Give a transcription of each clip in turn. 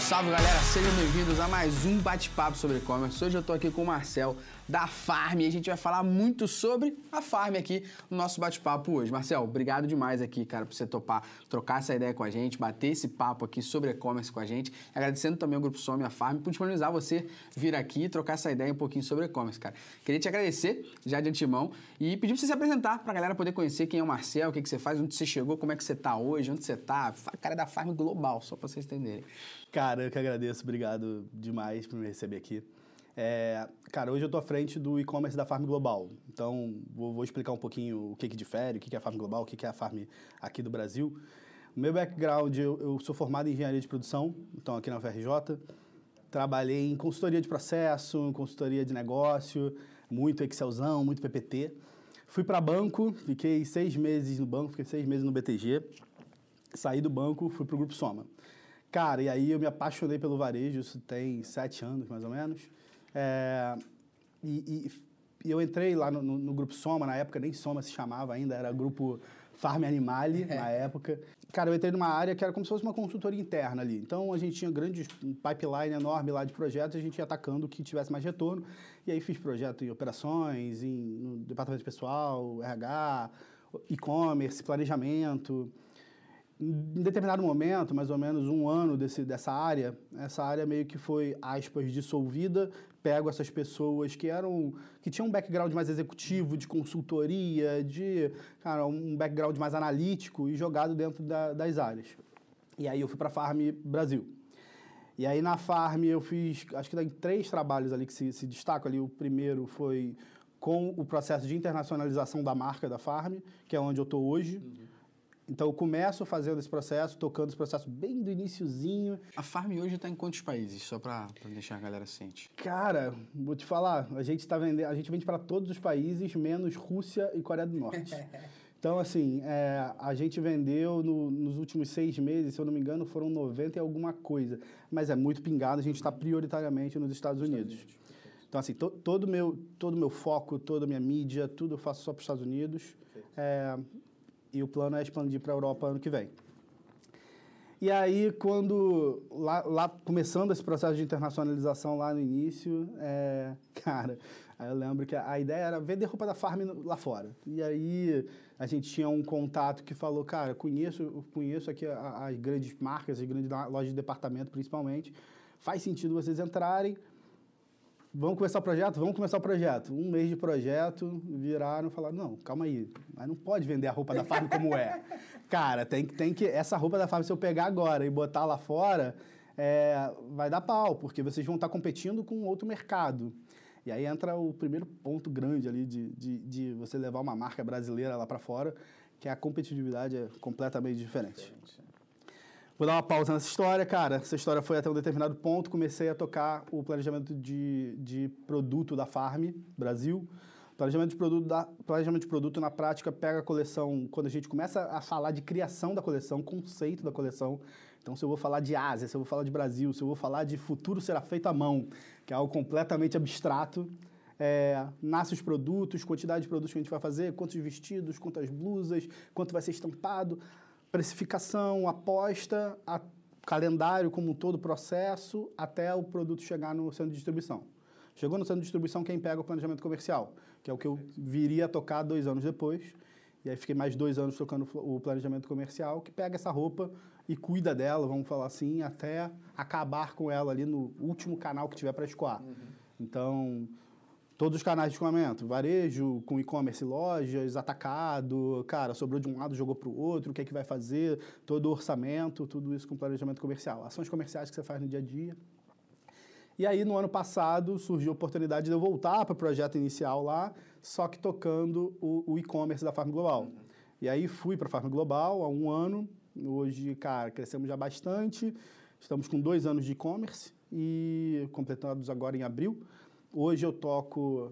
Salve, salve galera, sejam bem-vindos a mais um bate-papo sobre e-commerce. Hoje eu tô aqui com o Marcel da Farm e a gente vai falar muito sobre a Farm aqui no nosso bate-papo hoje. Marcel, obrigado demais aqui, cara, por você topar, trocar essa ideia com a gente, bater esse papo aqui sobre e-commerce com a gente. Agradecendo também ao Grupo Some e a Farm por disponibilizar você vir aqui e trocar essa ideia um pouquinho sobre e-commerce, cara. Queria te agradecer já de antemão e pedir pra você se apresentar pra galera poder conhecer quem é o Marcel, o que, que você faz, onde você chegou, como é que você tá hoje, onde você tá. Cara é da Farm Global, só pra vocês entenderem. Cara, eu que agradeço, obrigado demais por me receber aqui. É, cara, hoje eu estou à frente do e-commerce da Farm Global. Então, vou, vou, explicar um pouquinho o que, que difere, o que, que é a Farm Global, o que, que é a Farm aqui do Brasil. Meu background, eu, eu sou formado em engenharia de produção, então aqui na UFRJ. Trabalhei em consultoria de processo, em consultoria de negócio, muito Excelzão, muito PPT. Fui para banco, fiquei seis meses no banco, fiquei seis meses no BTG. Saí do banco, fui para o Grupo Soma. Cara, e aí eu me apaixonei pelo varejo, isso tem sete anos mais ou menos. É, e, e, eu entrei lá no, no, no, Grupo Soma, na época nem Soma se chamava ainda, era Grupo Farm Animale é. na época. Cara, eu entrei numa área que era como se fosse uma consultoria interna ali. Então a gente tinha grandes um pipeline enorme lá de projetos, a gente ia atacando o que tivesse mais retorno. E aí fiz projeto em operações, em, no departamento de pessoal, RH, e-commerce, planejamento em determinado momento, mais ou menos um ano desse, dessa área, essa área meio que foi, aspas, dissolvida, pego essas pessoas que eram, que tinham um background mais executivo, de consultoria, de, cara, um background mais analítico e jogado dentro da, das áreas. E aí eu fui para a Farm Brasil. E aí na Farm eu fiz, acho que tem três trabalhos ali que se, se destacam ali. O primeiro foi com o processo de internacionalização da marca da Farm, que é onde eu estou hoje. Uhum então eu começo fazendo esse processo, tocando esse processo bem do iníciozinho. A Farm hoje está em quantos países, só para deixar a galera ciente? Cara, vou te falar, a gente tá vendendo, a gente vende para todos os países, menos Rússia e Coreia do Norte. Então, assim, é, a gente vendeu no, nos últimos seis meses, se eu não me engano, foram 90 e alguma coisa. Mas é muito pingado, a gente está prioritariamente nos Estados Unidos. Estados Unidos. Então, assim, to, todo meu, todo meu foco, toda a minha mídia, tudo eu faço só para os Estados Unidos. É, e o plano é expandir para a Europa ano que vem. E aí, quando, lá, lá, começando esse processo de internacionalização lá no início, é, cara, aí eu lembro que a, a, ideia era vender roupa da farm lá fora. E aí a gente tinha um contato que falou, cara, conheço, conheço aqui as grandes marcas, as grandes lojas de departamento principalmente, faz sentido vocês entrarem, Vamos começar o projeto? Vamos começar o projeto. Um mês de projeto, viraram e falaram, não, calma aí, mas não pode vender a roupa da Farm como é. Cara, tem que, tem que. Essa roupa da Farm, se eu pegar agora e botar lá fora, é, vai dar pau, porque vocês vão estar competindo com outro mercado. E aí entra o primeiro ponto grande ali de, de, de você levar uma marca brasileira lá para fora, que é a competitividade é completamente diferente. diferente. Vou dar uma pausa nessa história, cara. Essa história foi até um determinado ponto. Comecei a tocar o planejamento de, de produto da Farm Brasil. Planejamento de, produto da, planejamento de produto, na prática, pega a coleção. Quando a gente começa a falar de criação da coleção, conceito da coleção. Então, se eu vou falar de Ásia, se eu vou falar de Brasil, se eu vou falar de futuro será feito à mão, que é algo completamente abstrato. É, nasce os produtos, quantidade de produtos que a gente vai fazer, quantos vestidos, quantas blusas, quanto vai ser estampado precificação, aposta, a calendário como todo o processo, até o produto chegar no centro de distribuição. Chegou no centro de distribuição, quem pega o planejamento comercial, que é o que eu viria a tocar dois anos depois. E aí fiquei mais dois anos tocando o planejamento comercial, que pega essa roupa e cuida dela, vamos falar assim, até acabar com ela ali no último canal que tiver para escoar. Uhum. Então, Todos os canais de escoamento, varejo, com e-commerce, lojas, atacado, cara, sobrou de um lado, jogou para o outro, o que é que vai fazer, todo o orçamento, tudo isso com planejamento comercial. Ações comerciais que você faz no dia a dia. E aí, no ano passado, surgiu a oportunidade de eu voltar para o projeto inicial lá, só que tocando o, o e-commerce da Farm Global. Uhum. E aí fui para a Farm Global há um ano. Hoje, cara, crescemos já bastante. Estamos com dois anos de e-commerce e completados agora em abril. Hoje eu toco.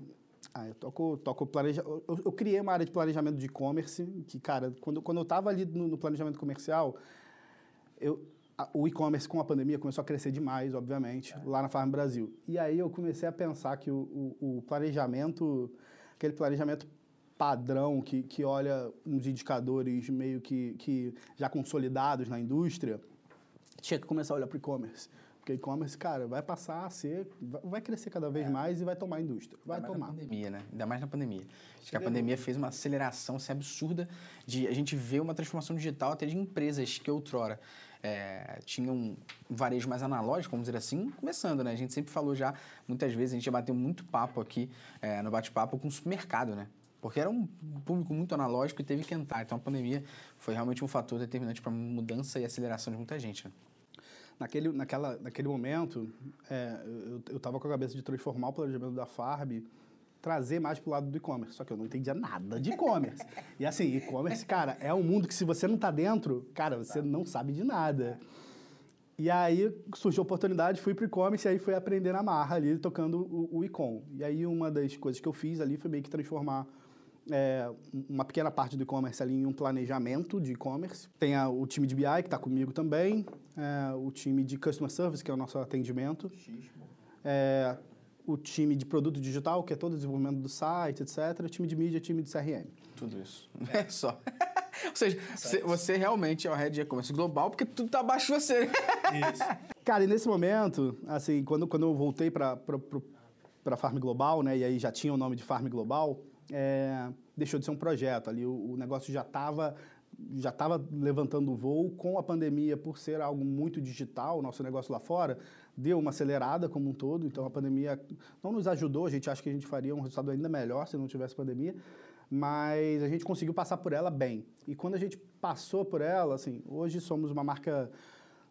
Ah, eu toco, toco planeja... Eu, eu, criei uma área de planejamento de e-commerce, que, cara, quando, quando eu estava ali no, no, planejamento comercial, eu, a, o e-commerce com a pandemia começou a crescer demais, obviamente, é. lá na Farm Brasil. E aí eu comecei a pensar que o, o, o planejamento, aquele planejamento padrão que, que olha uns indicadores meio que, que já consolidados na indústria, tinha que começar a olhar para o e-commerce Porque e-commerce, cara, vai passar a ser, vai crescer cada vez é. mais e vai tomar a indústria. Vai Ainda tomar. Na pandemia, né? Ainda mais na pandemia. Acho que a pandemia fez uma aceleração assim, absurda de a gente ver uma transformação digital até de empresas que outrora é, tinham um varejo mais analógico, vamos dizer assim, começando, né? A gente sempre falou já, muitas vezes, a gente já bateu muito papo aqui é, no bate-papo com o supermercado, né? Porque era um público muito analógico e teve que entrar. Então a pandemia foi realmente um fator determinante para a mudança e aceleração de muita gente. Né? Naquele, naquela, naquele momento, é, eu estava com a cabeça de transformar o planejamento da Farb, trazer mais para o lado do e-commerce. Só que eu não entendia nada de e-commerce. e assim, e-commerce, cara, é um mundo que se você não está dentro, cara, você não sabe de nada. E aí surgiu a oportunidade, fui para o e-commerce e aí fui aprender na marra ali, tocando o, o e-com. E aí uma das coisas que eu fiz ali foi meio que transformar é, uma pequena parte do e-commerce ali em um planejamento de e-commerce. Tem a, o time de BI, que está comigo também, é, o time de Customer Service, que é o nosso atendimento, é, o time de produto digital, que é todo o desenvolvimento do site, etc., o time de mídia, time de CRM. Tudo isso. É só. Ou seja, você, você realmente é o head de e-commerce global, porque tudo está abaixo de você. Isso. Cara, e nesse momento, assim, quando, quando eu voltei para a Farm Global, né, e aí já tinha o nome de Farm Global, é, deixou de ser um projeto. Ali o, o negócio já estava já estava levantando o voo com a pandemia, por ser algo muito digital, o nosso negócio lá fora, deu uma acelerada como um todo, então a pandemia não nos ajudou, a gente acha que a gente faria um resultado ainda melhor se não tivesse pandemia, mas a gente conseguiu passar por ela bem. E quando a gente passou por ela, assim, hoje somos uma marca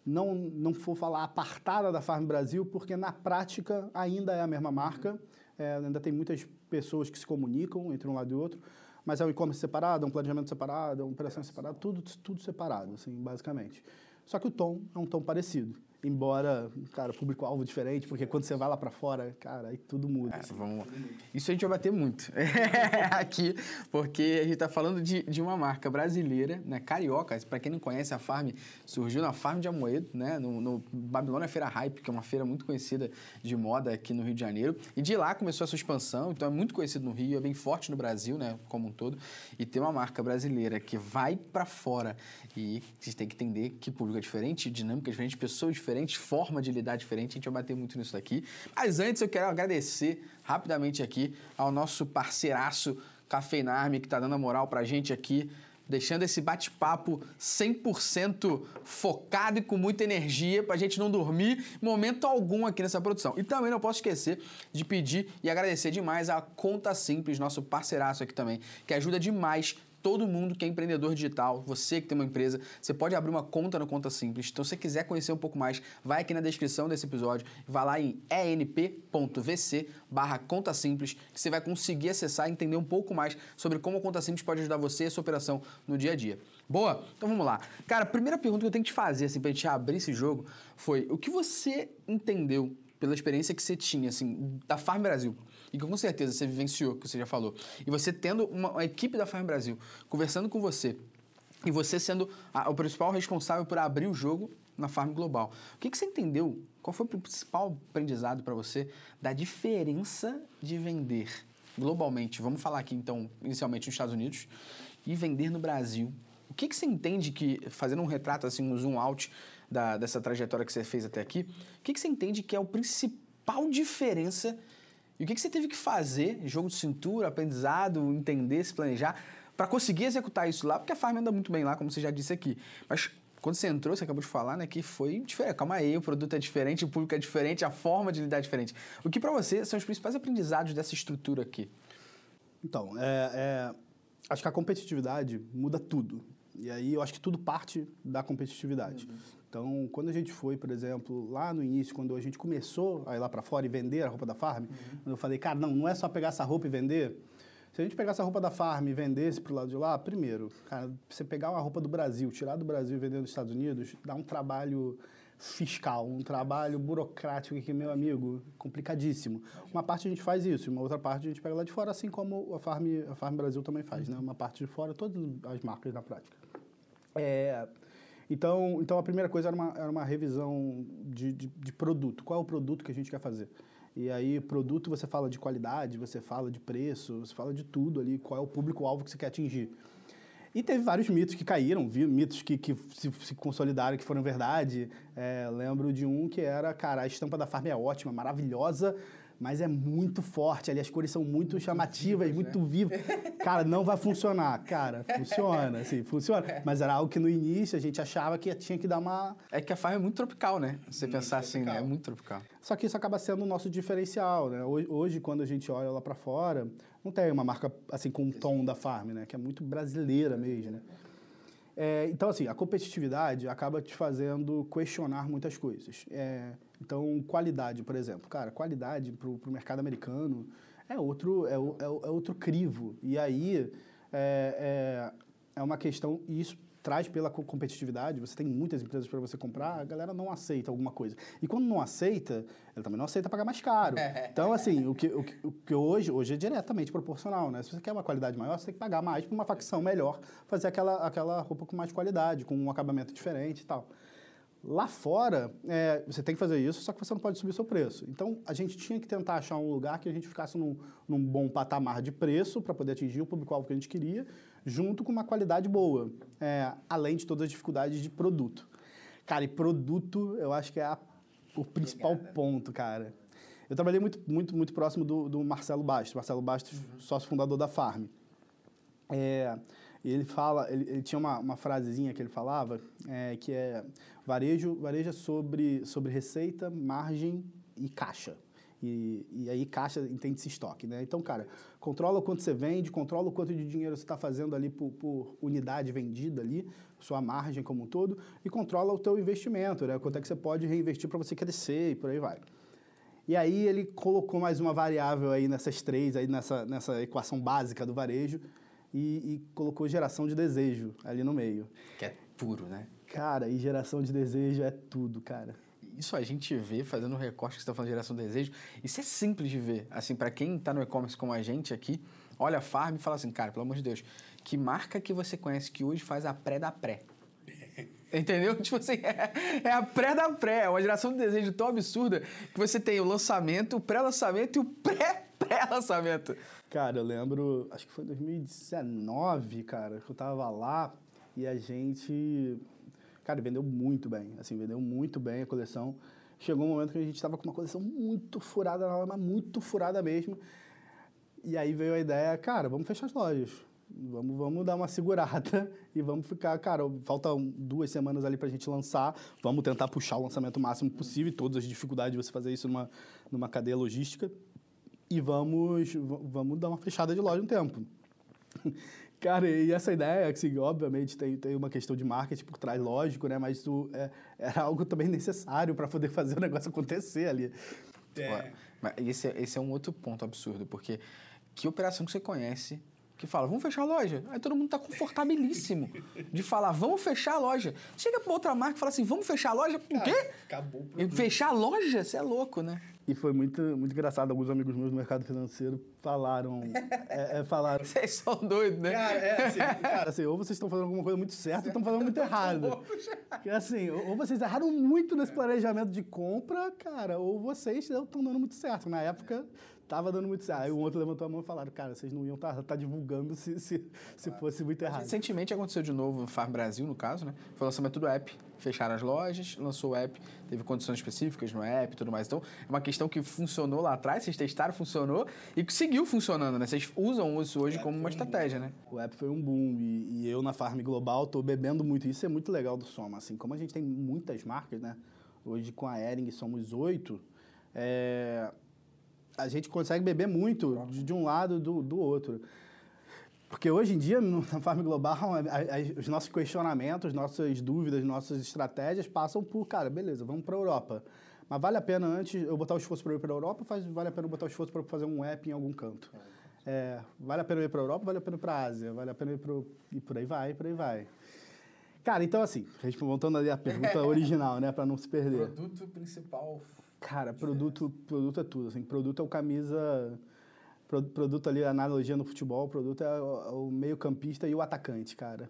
não não vou falar apartada da Farm Brasil, porque na prática ainda é a mesma marca. É, ainda tem muitas pessoas que se comunicam entre um lado e outro, mas é um e-commerce separado, é um planejamento separado, é uma operação separada, tudo, tudo separado, assim, basicamente. Só que o tom é um tom parecido embora, cara, público-alvo diferente, porque quando você vai lá para fora, cara, aí tudo muda. É, assim. vamos... Isso a gente vai bater muito aqui, porque a gente está falando de, de uma marca brasileira, né, carioca. Para quem não conhece, a Farm surgiu na Farm de Amoedo, né, no, no Babilônia Feira Hype, que é uma feira muito conhecida de moda aqui no Rio de Janeiro. E de lá começou a sua expansão, então é muito conhecido no Rio, é bem forte no Brasil, né, como um todo. E ter uma marca brasileira que vai para fora e a gente tem que entender que público é diferente, dinâmica é diferente, pessoas diferentes diferente, forma de lidar diferente, a gente vai bater muito nisso daqui. Mas antes eu quero agradecer rapidamente aqui ao nosso parceiraço Cafeinarme, que está dando a moral para a gente aqui, deixando esse bate-papo 100% focado e com muita energia para a gente não dormir momento algum aqui nessa produção. E também não posso esquecer de pedir e agradecer demais a Conta Simples, nosso parceiraço aqui também, que ajuda demais todo mundo que é empreendedor digital, você que tem uma empresa, você pode abrir uma conta no Conta Simples. Então, se você quiser conhecer um pouco mais, vai aqui na descrição desse episódio, vai lá em enp.vc barra Conta Simples, que você vai conseguir acessar e entender um pouco mais sobre como a Conta Simples pode ajudar você e a sua operação no dia a dia. Boa? Então vamos lá. Cara, a primeira pergunta que eu tenho que te fazer, assim, pra gente abrir esse jogo, foi o que você entendeu pela experiência que você tinha, assim, da Farm Brasil? E que com certeza você vivenciou, que você já falou. E você tendo uma, uma equipe da Farm Brasil conversando com você e você sendo a, o principal responsável por abrir o jogo na Farm Global. O que, que você entendeu? Qual foi o principal aprendizado para você da diferença de vender globalmente? Vamos falar aqui então, inicialmente nos Estados Unidos e vender no Brasil. O que, que você entende que, fazendo um retrato, assim, um zoom out da, dessa trajetória que você fez até aqui, o que, que você entende que é a principal diferença e o que, que você teve que fazer, jogo de cintura, aprendizado, entender, se planejar, para conseguir executar isso lá? Porque a farm anda muito bem lá, como você já disse aqui. Mas quando você entrou, você acabou de falar, né, que foi diferente. Calma aí, o produto é diferente, o público é diferente, a forma de lidar é diferente. O que para você são os principais aprendizados dessa estrutura aqui? Então, é, é, acho que a competitividade muda tudo. E aí eu acho que tudo parte da competitividade. Uhum. Então, quando a gente foi, por exemplo, lá no início, quando a gente começou a ir lá para fora e vender a roupa da Farm, uhum. eu falei, cara, não, não é só pegar essa roupa e vender. Se a gente pegar essa roupa da Farm e vendesse para o lado de lá, primeiro, cara, você pegar uma roupa do Brasil, tirar do Brasil e vender nos Estados Unidos, dá um trabalho fiscal, um trabalho burocrático que, meu amigo, complicadíssimo. Uma parte a gente faz isso, uma outra parte a gente pega lá de fora, assim como a Farm, a Farm Brasil também faz, né? Uma parte de fora, todas as marcas na prática. É, então, então a primeira coisa era uma, era uma revisão de, de, de, produto. Qual é o produto que a gente quer fazer? E aí, produto, você fala de qualidade, você fala de preço, você fala de tudo ali, qual é o público-alvo que você quer atingir. E teve vários mitos que caíram, mitos que, que se, se consolidaram, que foram verdade. É, lembro de um que era, cara, a estampa da Farm é ótima, maravilhosa, mas é muito forte ali, as cores são muito, chamativas, muito né? vivas. Cara, não vai funcionar. Cara, funciona, assim, funciona. Mas era algo que no início a gente achava que tinha que dar uma... É que a farm é muito tropical, né? Se você pensar assim, né? É muito tropical. Só que isso acaba sendo o nosso diferencial, né? Hoje, quando a gente olha lá para fora, não tem uma marca assim com o tom da farm, né? Que é muito brasileira mesmo, né? É, então, assim, a competitividade acaba te fazendo questionar muitas coisas. É, então, qualidade, por exemplo. Cara, qualidade para o mercado americano é outro, é, é, é, outro crivo. E aí é, é, é uma questão, e isso traz pela competitividade, você tem muitas empresas para você comprar, a galera não aceita alguma coisa. E quando não aceita, ela também não aceita pagar mais caro. Então, assim, o que, o que, o que hoje, hoje é diretamente proporcional, né? Se você quer uma qualidade maior, você tem que pagar mais para uma facção melhor, fazer aquela, aquela roupa com mais qualidade, com um acabamento diferente e tal. Lá fora, é, você tem que fazer isso, só que você não pode subir seu preço. Então, a gente tinha que tentar achar um lugar que a gente ficasse num, num bom patamar de preço para poder atingir o público-alvo que a gente queria, junto com uma qualidade boa, é, além de todas as dificuldades de produto. Cara, e produto, eu acho que é a, o principal Obrigada. ponto, cara. Eu trabalhei muito, muito, muito próximo do, do Marcelo Bastos. Marcelo Bastos, uhum. sócio fundador da Farm. É, e ele fala, ele, ele tinha uma, uma, frasezinha que ele falava, é, que é varejo, é sobre, sobre receita, margem e caixa. E, e aí caixa entende-se estoque, né? Então, cara, controla o quanto você vende, controla o quanto de dinheiro você está fazendo ali por, por, unidade vendida ali, sua margem como um todo, e controla o teu investimento, né? Quanto é que você pode reinvestir para você crescer e por aí vai. E aí ele colocou mais uma variável aí nessas três, aí nessa, nessa equação básica do varejo, e, e, colocou geração de desejo ali no meio. Que é puro, né? Cara, e geração de desejo é tudo, cara. Isso a gente vê fazendo o recorte que você está falando de geração de desejo. Isso é simples de ver. Assim, para quem está no e-commerce como a gente aqui, olha a Farm e fala assim, cara, pelo amor de Deus, que marca que você conhece que hoje faz a pré da pré? Entendeu? Tipo assim, é, é, a pré da pré, é uma geração de desejo tão absurda que você tem o lançamento, o pré-lançamento e o pré-pré-lançamento. Cara, eu lembro, acho que foi 2019, cara, que eu tava lá e a gente, cara, vendeu muito bem, assim, vendeu muito bem a coleção. Chegou um momento que a gente estava com uma coleção muito furada, mas muito furada mesmo. E aí veio a ideia, cara, vamos fechar as lojas. Vamos, vamos dar uma segurada e vamos ficar, cara, faltam duas semanas ali para a gente lançar. Vamos tentar puxar o lançamento máximo possível, todas as dificuldades de você fazer isso numa, numa cadeia logística e vamos, vamos dar uma fechada de loja um tempo. Cara, e essa ideia, assim, obviamente tem, tem uma questão de marketing por trás, lógico, né? Mas isso é, era algo também necessário para poder fazer o negócio acontecer ali. É. Mas esse, esse é um outro ponto absurdo, porque que operação que você conhece que fala, vamos fechar a loja. Aí todo mundo tá confortabilíssimo de falar, vamos fechar a loja. Chega pra outra marca e fala assim, vamos fechar a loja? O quê? Acabou o. Fechar a loja? Você é louco, né? E foi muito, muito engraçado. Alguns amigos meus do mercado financeiro falaram. é, é, falaram. Vocês são doidos, né? Cara, é assim, cara, assim, ou vocês estão fazendo alguma coisa muito certa ou estão fazendo muito errado. Porque, assim, ou vocês erraram muito nesse planejamento de compra, cara, ou vocês estão dando muito certo. Na época, Tava dando muito certo. Aí um outro levantou a mão e falaram, cara, vocês não iam estar tá, tá divulgando se, se, se fosse muito errado. Recentemente aconteceu de novo no Farm Brasil, no caso, né? Foi o lançamento do app. Fecharam as lojas, lançou o app, teve condições específicas no app e tudo mais. Então, é uma questão que funcionou lá atrás, vocês testaram, funcionou e que seguiu funcionando, né? Vocês usam isso hoje como uma estratégia, né? O app foi um boom e, e eu na Farm Global tô bebendo muito. Isso é muito legal do Soma, assim, como a gente tem muitas marcas, né? Hoje com a Ering somos oito, é, a gente consegue beber muito de, de um lado do, do outro. Porque hoje em dia, na Farm Global, a, a, os nossos questionamentos, nossas dúvidas, nossas estratégias passam por, cara, beleza, vamos para a Europa. Mas vale a pena antes eu botar o esforço para ir para a Europa, faz, vale a pena eu botar o esforço para fazer um app em algum canto. É, vale a pena eu ir para a Europa, vale a pena ir para a Ásia, vale a pena ir para e por aí vai, por aí vai. Cara, então assim, voltando ali à pergunta original, né, para não se perder. Produto principal Cara, produto, produto é tudo. Assim, produto é o camisa. Produto ali, a analogia no futebol, produto é o, meio-campista e o atacante, cara.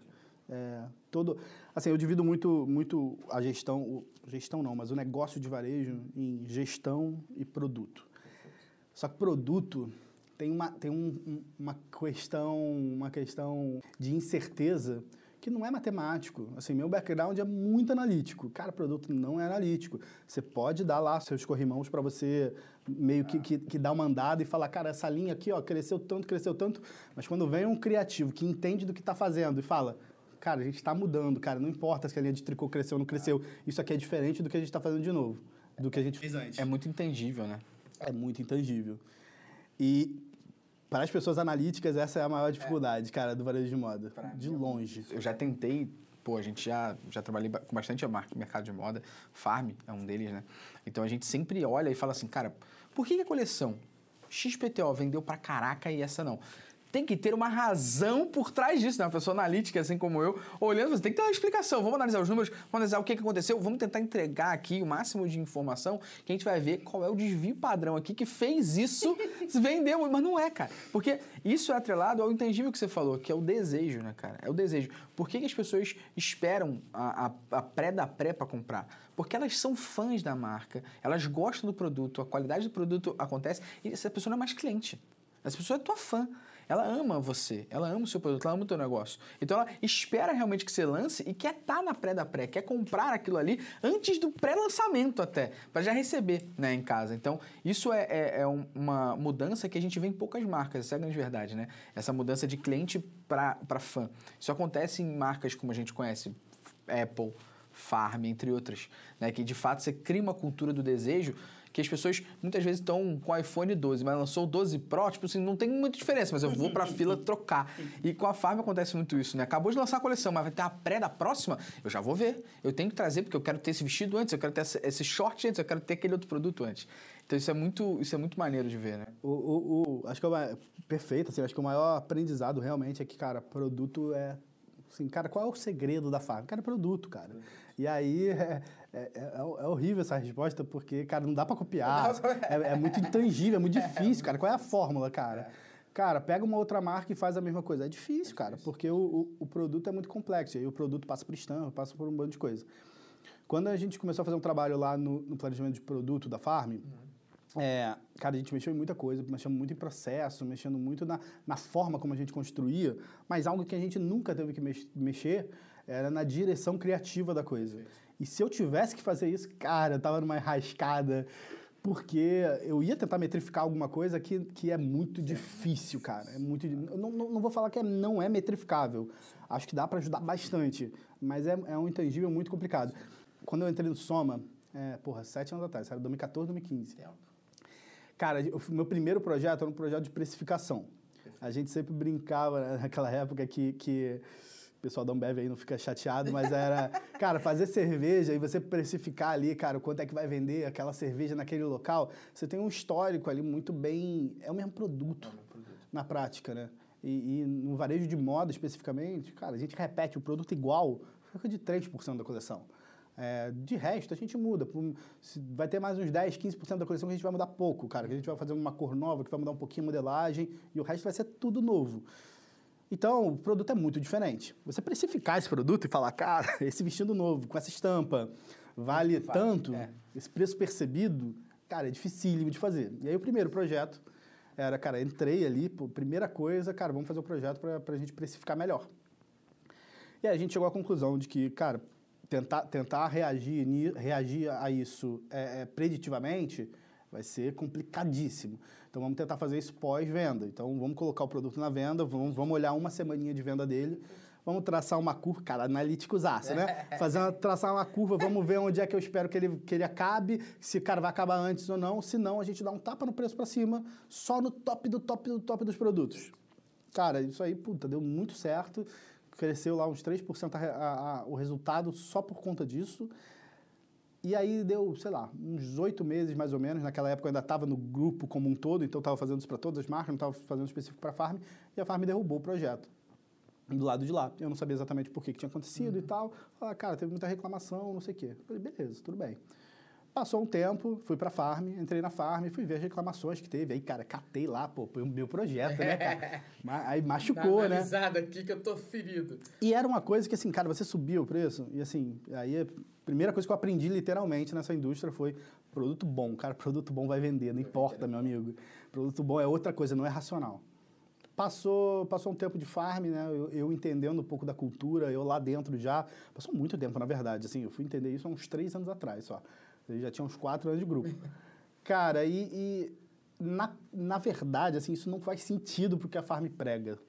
É, todo, assim, eu divido muito, muito a gestão, o, gestão não, mas o negócio de varejo em gestão e produto. Só que produto tem uma, tem um, uma questão uma questão de incerteza que não é matemático. Assim, meu background é muito analítico. Cara, produto não é analítico. Você pode dar lá seus corrimãos para você meio que, que, que dar uma andada e falar, cara, essa linha aqui, ó, cresceu tanto, cresceu tanto. Mas quando vem um criativo que entende do que está fazendo e fala, cara, a gente está mudando, cara, não importa se a linha de tricô cresceu ou não cresceu. Isso aqui é diferente do que a gente está fazendo de novo, do que a gente fez antes. É muito intangível, né? É muito intangível. E para as pessoas analíticas, essa é a maior dificuldade, é. cara, do varejo de moda. Pra de longe. Eu já tentei, pô, a gente já, já trabalhei com bastante mercado de moda, Farm é um deles, né? Então a gente sempre olha e fala assim, cara, por que a coleção XPTO vendeu pra caraca e essa não? Tem que ter uma razão por trás disso, né? Uma pessoa analítica, assim como eu, olhando, você tem que ter uma explicação. Vamos analisar os números, vamos analisar o que, que aconteceu, vamos tentar entregar aqui o máximo de informação que a gente vai ver qual é o desvio padrão aqui que fez isso, vendeu, mas não é, cara. Porque isso é atrelado ao intangível que você falou, que é o desejo, né, cara? É o desejo. Por que, que as pessoas esperam a, a, a pré da pré para comprar? Porque elas são fãs da marca, elas gostam do produto, a qualidade do produto acontece e essa pessoa não é mais cliente. Essa pessoa é tua fã. Ela ama você, ela ama o seu produto, ela ama o teu negócio. Então ela espera realmente que você lance e quer estar tá na pré da pré, quer comprar aquilo ali antes do pré-lançamento até, para já receber né, em casa. Então isso é, é, é, uma mudança que a gente vê em poucas marcas, essa é a grande verdade, né? Essa mudança de cliente para fã. Isso acontece em marcas como a gente conhece, Apple, Farm, entre outras, né? que de fato você cria uma cultura do desejo que as pessoas muitas vezes estão com o iPhone 12, mas lançou o 12 Pro, tipo assim, não tem muita diferença, mas eu vou para a fila trocar. E com a Farm acontece muito isso, né? Acabou de lançar a coleção, mas vai ter a pré da próxima, eu já vou ver. Eu tenho que trazer porque eu quero ter esse vestido antes, eu quero ter esse short antes, eu quero ter aquele outro produto antes. Então isso é muito, isso é muito maneiro de ver, né? O, o, o acho que é perfeito, assim, acho que o maior aprendizado realmente é que, cara, produto é assim, cara, qual é o segredo da Farm? Cara, é produto, cara. E aí é, é, é, é, horrível essa resposta, porque, cara, não dá para copiar. É, é, muito intangível, é muito difícil, cara. Qual é a fórmula, cara? Cara, pega uma outra marca e faz a mesma coisa. É difícil, cara, porque o, o, o produto é muito complexo. E aí o produto passa por estampa, passa por um bando de coisa. Quando a gente começou a fazer um trabalho lá no, no planejamento de produto da Farm, uhum. é, cara, a gente mexeu em muita coisa, mexeu muito em processo, mexendo muito na, na forma como a gente construía, mas algo que a gente nunca teve que mexer era na direção criativa da coisa. E se eu tivesse que fazer isso, cara, eu tava numa rascada, porque eu ia tentar metrificar alguma coisa que, que é muito difícil, cara. É muito, não, não, não vou falar que é, não é metrificável. Acho que dá para ajudar bastante, mas é, é um intangível muito complicado. Quando eu entrei no Soma, é, porra, sete anos atrás, era 2014, 2015. Cara, o meu primeiro projeto era um projeto de precificação. A gente sempre brincava naquela época que, que pessoal da Ambev aí não fica chateado, mas era, cara, fazer cerveja e você precificar ali, cara, quanto é que vai vender aquela cerveja naquele local, você tem um histórico ali muito bem, é o mesmo produto, é o mesmo produto. na prática, né? E, e, no varejo de moda especificamente, cara, a gente repete o produto igual, cerca de 3% da coleção. É, de resto, a gente muda. Vai ter mais uns 10, 15% da coleção que a gente vai mudar pouco, cara. Que a gente vai fazer uma cor nova, que vai mudar um pouquinho a modelagem, e o resto vai ser tudo novo. Então, o produto é muito diferente. Você precificar esse produto e falar, cara, esse vestido novo, com essa estampa, vale tanto, é. esse preço percebido, cara, é dificílimo de fazer. E aí, o primeiro projeto era, cara, entrei ali, pô, primeira coisa, cara, vamos fazer o um projeto para a gente precificar melhor. E aí a gente chegou à conclusão de que, cara, tentar, tentar reagir, reagir a isso é, é, preditivamente vai ser complicadíssimo. Então vamos tentar fazer isso pós-venda. Então vamos colocar o produto na venda, vamos, vamos olhar uma semaninha de venda dele, vamos traçar uma curva, cara, analíticos aço, né? Fazer uma, traçar uma curva, vamos ver onde é que eu espero que ele, que ele acabe, se o cara vai acabar antes ou não. Se não, a gente dá um tapa no preço para cima, só no top do top do top dos produtos. Cara, isso aí, puta, deu muito certo. Cresceu lá uns 3% a, a, a, o resultado só por conta disso. E aí deu, sei lá, uns oito meses mais ou menos. Naquela época eu ainda estava no grupo como um todo, então estava fazendo isso para todas as marcas, não estava fazendo específico para a Farm. E a Farm derrubou o projeto do lado de lá. Eu não sabia exatamente por que, que tinha acontecido uhum. e tal. Falei, cara, teve muita reclamação, não sei o quê. Eu falei, beleza, tudo bem. Passou um tempo, fui pra farm, entrei na farm, fui ver as reclamações que teve. Aí, cara, catei lá, pô, o meu projeto, né, cara? Aí machucou, né? aqui que eu tô ferido. E era uma coisa que, assim, cara, você subiu o preço, e assim, aí primeira coisa que eu aprendi literalmente nessa indústria foi produto bom. Cara, produto bom vai vender, não importa, meu amigo. Produto bom é outra coisa, não é racional. Passou, passou um tempo de farm, né? Eu, eu, entendendo um pouco da cultura, eu lá dentro já. Passou muito tempo, na verdade. Assim, eu fui entender isso há uns três anos atrás só. Eu já tinha uns quatro anos de grupo. Cara, e, e na, na verdade, assim, isso não faz sentido porque a farm prega.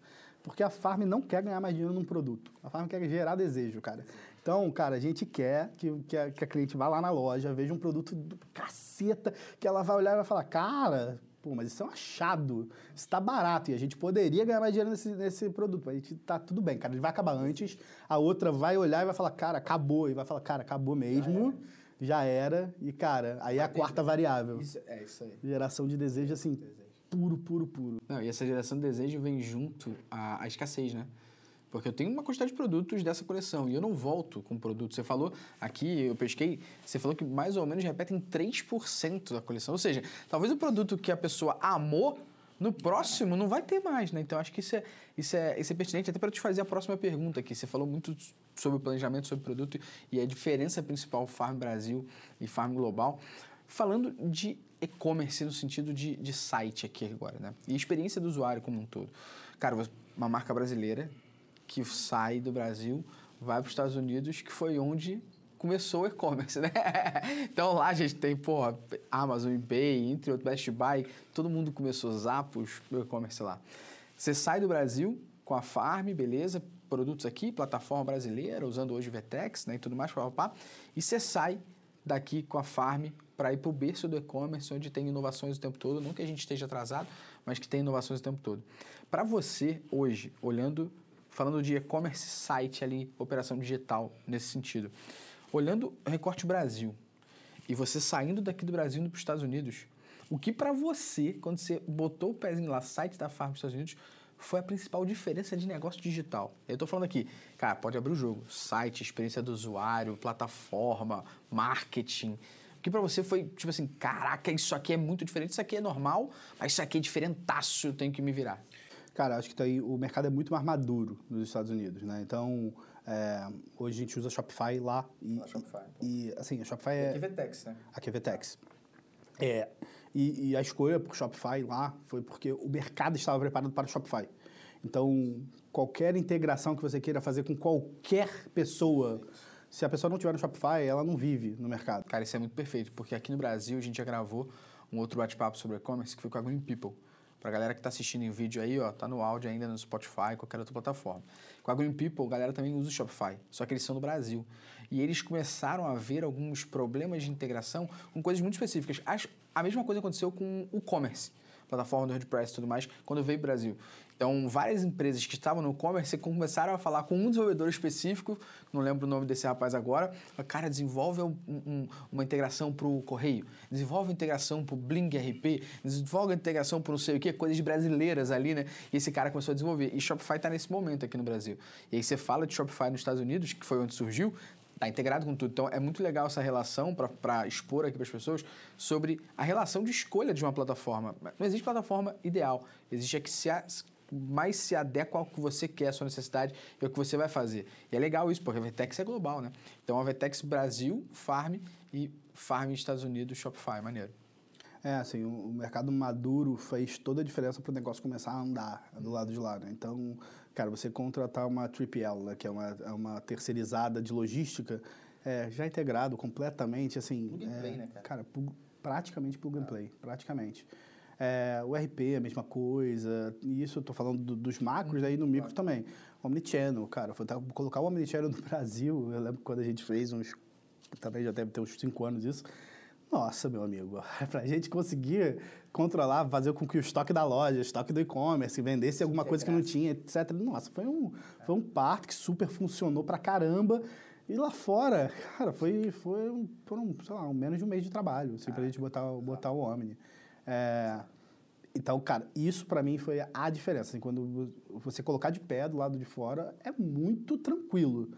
Porque a farm não quer ganhar mais dinheiro num produto. A farm quer gerar desejo, cara. Então, cara, a gente quer que, que, a, que a cliente vá lá na loja, veja um produto do caceta, que ela vai olhar e vai falar, cara, pô, mas isso é um achado, isso tá barato, e a gente poderia ganhar mais dinheiro nesse, nesse produto, mas a gente tá tudo bem, cara, ele vai acabar antes, a outra vai olhar e vai falar, cara, acabou, e vai falar, cara, acabou mesmo, já era, e cara, aí é a quarta variável. Isso, é isso aí. Geração de desejo, assim, puro, puro, puro. Não, e essa geração de desejo vem junto à, à escassez, né? Porque eu tenho uma quantidade de produtos dessa coleção e eu não volto com produto. Você falou aqui, eu pesquei, você falou que mais ou menos repetem 3% da coleção. Ou seja, talvez o produto que a pessoa amou, no próximo não vai ter mais, né? Então acho que isso é, isso é, isso é pertinente até para te fazer a próxima pergunta aqui. Você falou muito sobre o planejamento, sobre o produto e a diferença principal Farm Brasil e Farm Global. Falando de e-commerce no sentido de, de site aqui agora, né? E experiência do usuário como um todo. Cara, uma marca brasileira que sai do Brasil, vai para os Estados Unidos, que foi onde começou o e-commerce, né? Então lá a gente tem, porra, Amazon, eBay, entre outros, Best Buy, todo mundo começou usar o e-commerce lá. Você sai do Brasil com a Farm, beleza, produtos aqui, plataforma brasileira, usando hoje Vetex, né, e tudo mais, pá, pá, e você sai daqui com a Farm para ir para o berço do e-commerce, onde tem inovações o tempo todo, não que a gente esteja atrasado, mas que tem inovações o tempo todo. Para você, hoje, olhando falando de e-commerce site ali, operação digital nesse sentido. Olhando o recorte Brasil e você saindo daqui do Brasil indo para os Estados Unidos, o que para você, quando você botou o pezinho lá, site da Farm dos Estados Unidos, foi a principal diferença de negócio digital? Eu estou falando aqui, cara, pode abrir o jogo, site, experiência do usuário, plataforma, marketing. O que para você foi tipo assim, caraca, isso aqui é muito diferente, isso aqui é normal, mas isso aqui é diferentaço, eu tenho que me virar. Cara, acho que tá aí, o mercado é muito mais maduro nos Estados Unidos, né? Então, é, hoje a gente usa Shopify lá. E, ah, Shopify. E, assim, a Shopify é... Aqui é Vetex, né? Aqui é. É, e, e a escolha por Shopify lá foi porque o mercado estava preparado para o Shopify. Então, qualquer integração que você queira fazer com qualquer pessoa, se a pessoa não tiver no Shopify, ela não vive no mercado. Cara, isso é muito perfeito, porque aqui no Brasil a gente já gravou um outro bate-papo sobre e-commerce que foi com a Green People. Pra galera que está assistindo em vídeo aí, ó, tá no áudio ainda no Spotify, qualquer outra plataforma. Com a Green People, a galera também usa o Shopify, só que eles são do Brasil. E eles começaram a ver alguns problemas de integração com coisas muito específicas. A mesma coisa aconteceu com o e-commerce, plataforma do WordPress e tudo mais, quando veio o Brasil. Então, várias empresas que estavam no e-commerce começaram a falar com um desenvolvedor específico, não lembro o nome desse rapaz agora, cara, desenvolve um, um, uma integração para o correio, desenvolve integração para o Bling RP, desenvolve integração para não sei o que, coisas brasileiras ali, né? E esse cara começou a desenvolver. E Shopify está nesse momento aqui no Brasil. E aí você fala de Shopify nos Estados Unidos, que foi onde surgiu, está integrado com tudo. Então é muito legal essa relação para expor aqui para as pessoas sobre a relação de escolha de uma plataforma. Não existe plataforma ideal, existe a que se, mais se adequa ao que você quer, a sua necessidade e ao que você vai fazer. E é legal isso, porque a Vetex é global, né? Então a Vetex Brasil, Farm e Farm Estados Unidos, Shopify, maneiro. É, assim, o mercado maduro fez toda a diferença para o negócio começar a andar do lado de lá, né? Então, cara, você contratar uma 3PL, né, que é uma, é uma terceirizada de logística, é, já integrado completamente, assim... Plug and play, né, cara? Cara, praticamente plug and play, praticamente. É, o RP, a mesma coisa. Isso eu estou falando do, dos macros, aí no micro também. Omnichannel, cara. Foi, colocar o Omnichannel no Brasil, eu lembro quando a gente fez uns... Também já deve ter uns 5 anos isso. Nossa, meu amigo, para a gente conseguir controlar, fazer com que o estoque da loja, o estoque do e-commerce, vendesse alguma coisa que não tinha, etc. Nossa, foi um, foi um parto que super funcionou pra caramba. E lá fora, cara, foi, foi um, foram, sei lá, um menos de um mês de trabalho, assim, pra gente botar, botar o Omni. É, então, cara, isso para mim foi a diferença. Assim, quando você colocar de pé do lado de fora, é muito tranquilo.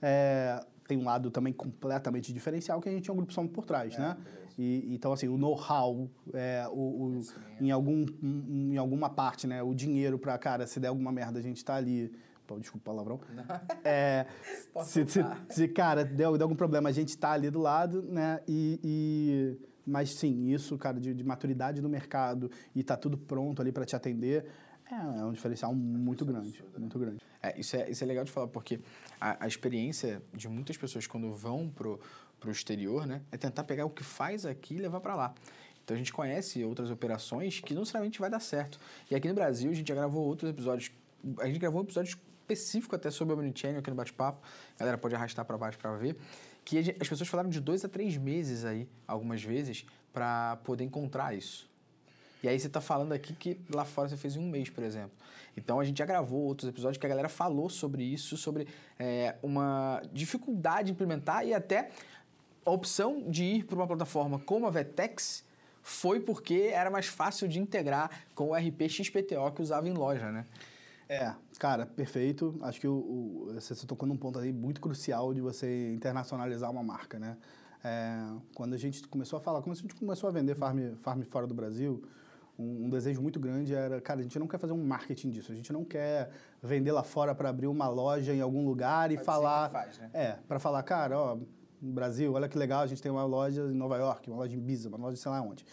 É, tem um lado também completamente diferencial, que a gente é um grupo só por trás, É, né? E, então, assim, o know-how, é, o, o- em, algum, em alguma parte, né? O dinheiro para, cara, se der alguma merda, a gente tá ali. Pô, desculpa o palavrão. É, se, se, se, cara, deu, deu algum problema, a gente tá ali do lado, né? E, e- mas sim, isso, cara, de, de maturidade no mercado e tá tudo pronto ali para te atender, é, é um diferencial muito grande, muito grande. É, isso, é, isso é legal de falar, porque a, a experiência de muitas pessoas quando vão pro, pro exterior, né, é tentar pegar o que faz aqui e levar para lá. Então a gente conhece outras operações que não necessariamente vai dar certo. E aqui no Brasil a gente já gravou outros episódios. A gente gravou um episódio específico até sobre o Omnichannel aqui no Bate-Papo. A galera pode arrastar para baixo para ver. Que as pessoas falaram de dois a três meses aí, algumas vezes, para poder encontrar isso. E aí você está falando aqui que lá fora você fez em um mês, por exemplo. Então a gente já gravou outros episódios que a galera falou sobre isso, sobre é, uma dificuldade de implementar e até a opção de ir para uma plataforma como a Vetex foi porque era mais fácil de integrar com o RP XPTO que usava em loja, né? É, cara, perfeito. Acho que o, o- você tocou num ponto aí muito crucial de você internacionalizar uma marca, né? É, quando a gente começou a falar, quando a gente começou a vender farm, farm fora do Brasil, um, um desejo muito grande era, cara, a gente não quer fazer um marketing disso, a gente não quer vender lá fora para abrir uma loja em algum lugar e Pode falar, que faz, né? é, para falar, cara, ó, no Brasil, olha que legal, a gente tem uma loja em Nova York, uma loja em Ibiza, uma loja sei lá onde.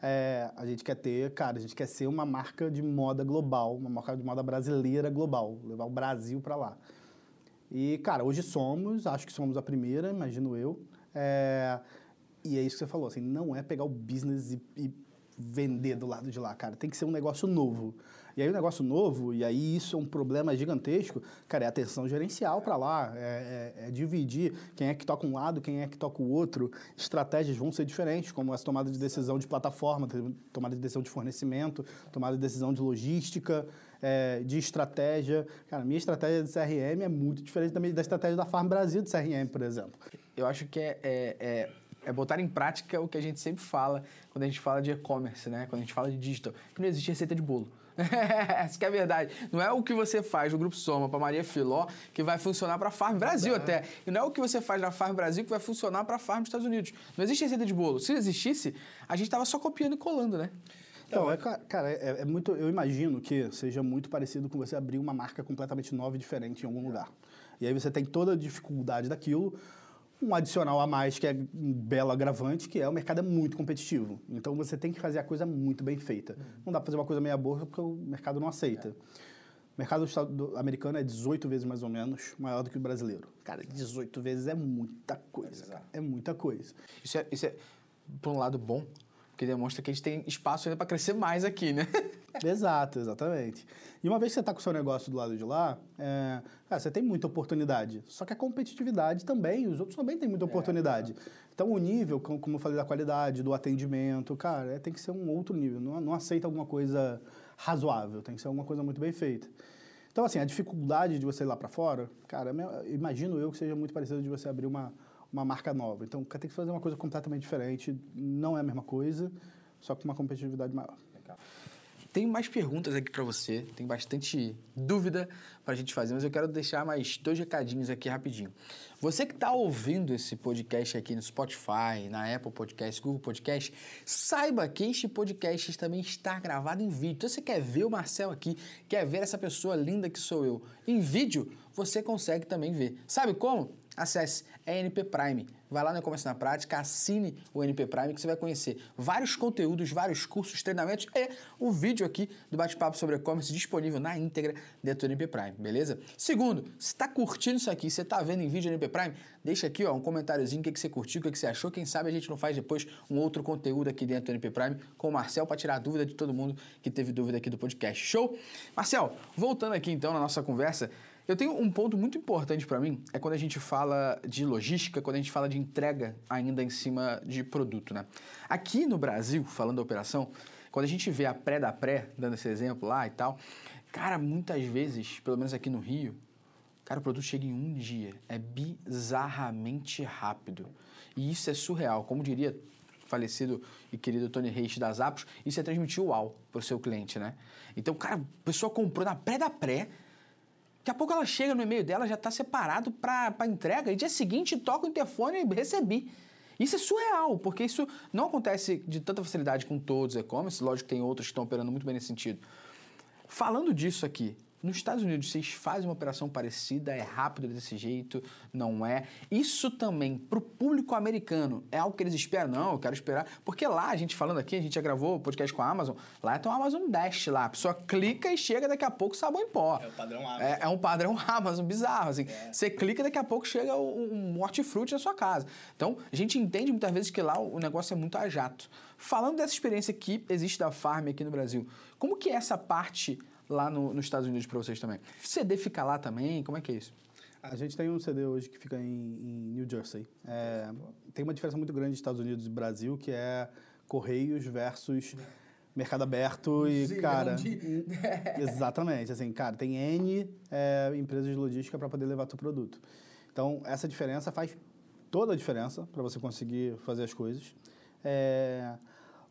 É, a gente quer ter, cara, a gente quer ser uma marca de moda global, uma marca de moda brasileira global, levar o Brasil para lá. E, cara, hoje somos, acho que somos a primeira, imagino eu. É, e é isso que você falou, assim, não é pegar o business e, e vender do lado de lá, cara. Tem que ser um negócio novo. E aí o negócio novo, e aí isso é um problema gigantesco, cara, é atenção gerencial para lá, é, é- é dividir quem é que toca um lado, quem é que toca o outro. Estratégias vão ser diferentes, como essa tomada de decisão de plataforma, tomada de decisão de fornecimento, tomada de decisão de logística, é, de estratégia. Cara, minha estratégia de CRM é muito diferente da, minha, da estratégia da Farm Brasil de CRM, por exemplo. Eu acho que é, é, botar em prática o que a gente sempre fala quando a gente fala de e-commerce, né? Quando a gente fala de digital, que não existe receita de bolo. Essa que é a verdade. Não é o que você faz no Grupo Soma para Maria Filó que vai funcionar para a Farm Brasil até. E não é o que você faz na Farm Brasil que vai funcionar para a Farm dos Estados Unidos. Não existe receita de bolo. Se existisse, a gente tava só copiando e colando, né? Então, é, ca- cara, é, é muito. Eu imagino que seja muito parecido com você abrir uma marca completamente nova e diferente em algum lugar. E aí você tem toda a dificuldade daquilo, um adicional a mais que é um belo agravante, que é o mercado é muito competitivo. Então você tem que fazer a coisa muito bem feita. Não dá pra fazer uma coisa meia boca porque o mercado não aceita. O mercado do estado- do- americano é 18 vezes mais ou menos maior do que o brasileiro. Cara, 18 vezes é muita coisa. É muita coisa. Isso é, isso é por um lado, bom, porque demonstra que a gente tem espaço ainda para crescer mais aqui, né? Exato, exatamente. E uma vez que você está com o seu negócio do lado de lá, é, cara, você tem muita oportunidade. Só que a competitividade também, os outros também têm muita oportunidade. Então, o nível, como eu falei, da qualidade, do atendimento, cara, é, tem que ser um outro nível. Não, não aceita alguma coisa razoável, tem que ser alguma coisa muito bem feita. Então, assim, a dificuldade de você ir lá para fora, cara, imagino eu que seja muito parecido de você abrir uma, uma marca nova. Então, cara, tem que fazer uma coisa completamente diferente, não é a mesma coisa, só com uma competitividade maior. Tem mais perguntas aqui para você, tem bastante dúvida para a gente fazer, mas eu quero deixar mais dois recadinhos aqui rapidinho. Você que está ouvindo esse podcast aqui no Spotify, na Apple Podcast, Google Podcast, saiba que este podcast também está gravado em vídeo. Então, você quer ver o Marcel aqui, quer ver essa pessoa linda que sou eu em vídeo, você consegue também ver. Sabe como? Acesse ENP Prime. Vai lá no E-Commerce na Prática, assine o NP Prime que você vai conhecer vários conteúdos, vários cursos, treinamentos e o vídeo aqui do bate-papo sobre e-commerce disponível na íntegra dentro do NP Prime, beleza? Segundo, se está curtindo isso aqui, você está vendo em vídeo NP Prime, deixa aqui ó, um comentáriozinho o que, que você curtiu, o que, que você achou. Quem sabe a gente não faz depois um outro conteúdo aqui dentro do NP Prime com o Marcel para tirar a dúvida de todo mundo que teve dúvida aqui do podcast. Show? Marcel, voltando aqui então na nossa conversa, eu tenho um ponto muito importante para mim, é quando a gente fala de logística, quando a gente fala de entrega ainda em cima de produto, né? Aqui no Brasil, falando da operação, quando a gente vê a pré da pré, dando esse exemplo lá e tal, cara, muitas vezes, pelo menos aqui no Rio, cara, o produto chega em um dia. É bizarramente rápido. E isso é surreal. Como diria falecido e querido Tony Reis das Apos, isso é transmitir o UAU para o seu cliente, né? Então, cara, a pessoa comprou na pré da pré, Daqui a pouco ela chega no e-mail dela, já está separado para entrega, e dia seguinte toca o interfone e recebi. Isso é surreal, porque isso não acontece de tanta facilidade com todos os e-commerce, lógico que tem outros que estão operando muito bem nesse sentido. Falando disso aqui, nos Estados Unidos, vocês fazem uma operação parecida, é rápido desse jeito, não é? Isso também, para o público americano, é algo que eles esperam? Não, eu quero esperar. Porque lá, a gente falando aqui, a gente já gravou o podcast com a Amazon, lá tem um Amazon Dash lá. A pessoa clica e chega daqui a pouco sabão em pó. É o padrão Amazon. É, é um padrão Amazon bizarro, assim. É. Você clica daqui a pouco chega um, um hortifruti na sua casa. Então, a gente entende muitas vezes que lá o negócio é muito a jato. Falando dessa experiência que existe da Farm aqui no Brasil, como que é essa parte lá no, nos Estados Unidos para vocês também. CD fica lá também? Como é que é isso? A gente tem um CD hoje que fica em, em New Jersey. É, tem uma diferença muito grande dos Estados Unidos e Brasil, que é Correios versus mercado aberto e, cara... exatamente. Assim, cara, tem N é, empresas de logística para poder levar teu produto. Então, essa diferença faz toda a diferença para você conseguir fazer as coisas. É,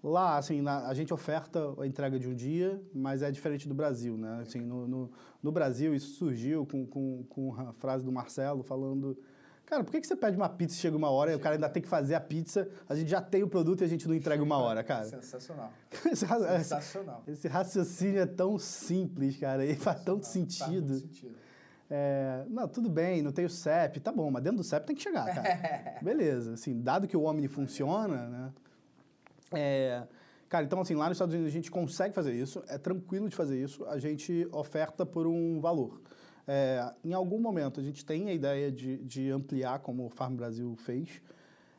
Lá, assim, na, a gente oferta a entrega de um dia, mas é diferente do Brasil, né? Assim, no, no, no Brasil, isso surgiu com, com, com a frase do Marcelo falando... Cara, por que, que você pede uma pizza e chega uma hora e o cara ainda tem que fazer a pizza? A gente já tem o produto e a gente não entrega uma hora, cara. Sensacional. esse, Sensacional. Esse raciocínio é tão simples, cara, e faz tanto sentido. Faz sentido. É, não, tudo bem, não tem o CEP, tá bom, mas dentro do CEP tem que chegar, cara. Beleza, assim, dado que o Omni funciona, né? É, cara, então assim, lá nos Estados Unidos a gente consegue fazer isso, é tranquilo de fazer isso, a gente oferta por um valor. É, em algum momento a gente tem a ideia de, de ampliar, como o Farm Brasil fez,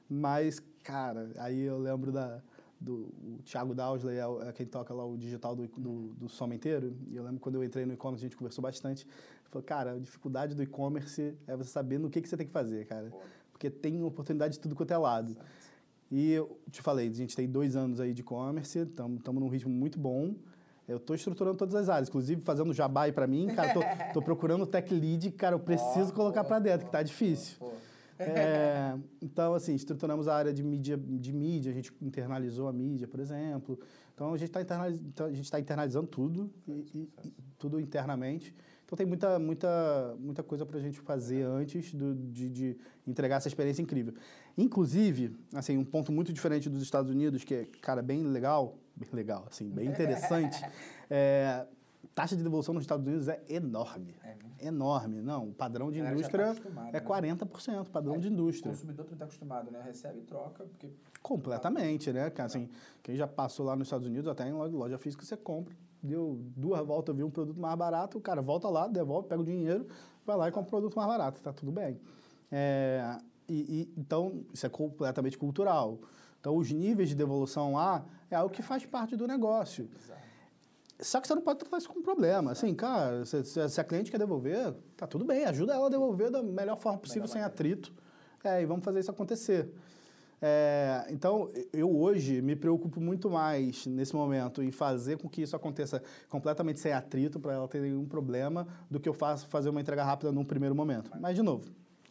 mas, cara, aí eu lembro da, do o Thiago Dowsley, é, é, quem toca lá o digital do, do, do Soma inteiro, e eu lembro quando eu entrei no e-commerce, a gente conversou bastante, ele falou, cara, a dificuldade do e-commerce é você saber no que, que você tem que fazer, cara, porque tem oportunidade de tudo quanto é lado. Exato. E eu te falei, a gente tem dois anos aí de e-commerce, estamos num ritmo muito bom. Eu estou estruturando todas as áreas, inclusive fazendo jabá aí para mim, cara, tô, tô procurando tech lead, cara, eu preciso oh, colocar para dentro, que tá difícil. Oh, oh. É, então, assim, estruturamos a área de mídia, de mídia, a gente internalizou a mídia, por exemplo. Então, a gente está internaliz, então, tá internalizando tudo, e, e, e, tudo internamente. Então tem muita, muita, muita coisa para a gente fazer antes do, de, de, entregar essa experiência incrível. Inclusive, assim, um ponto muito diferente dos Estados Unidos, que é, cara, bem legal, bem legal, assim, bem interessante, é, taxa de devolução nos Estados Unidos é enorme. É? Enorme. Não, o padrão de indústria tá é 40%, né? padrão é, de indústria. O consumidor também está acostumado, né? Recebe e troca, porque... Completamente, né? Assim, quem já passou lá nos Estados Unidos, até em loja física, você compra deu duas voltas, viu um produto mais barato, o cara volta lá, devolve, pega o dinheiro, vai lá e compra um produto mais barato, tá tudo bem. É, e, e, então, isso é completamente cultural. Então, os níveis de devolução lá é algo que faz parte do negócio. Exato. Só que você não pode tratar isso como problema. Assim, cara, se, se, a cliente quer devolver, tá tudo bem, ajuda ela a devolver da melhor forma possível, melhor sem atrito. É, e vamos fazer isso acontecer. É, então, eu hoje me preocupo muito mais nesse momento em fazer com que isso aconteça completamente sem atrito, para ela ter nenhum problema, do que eu faço fazer uma entrega rápida num primeiro momento. Mas, de novo,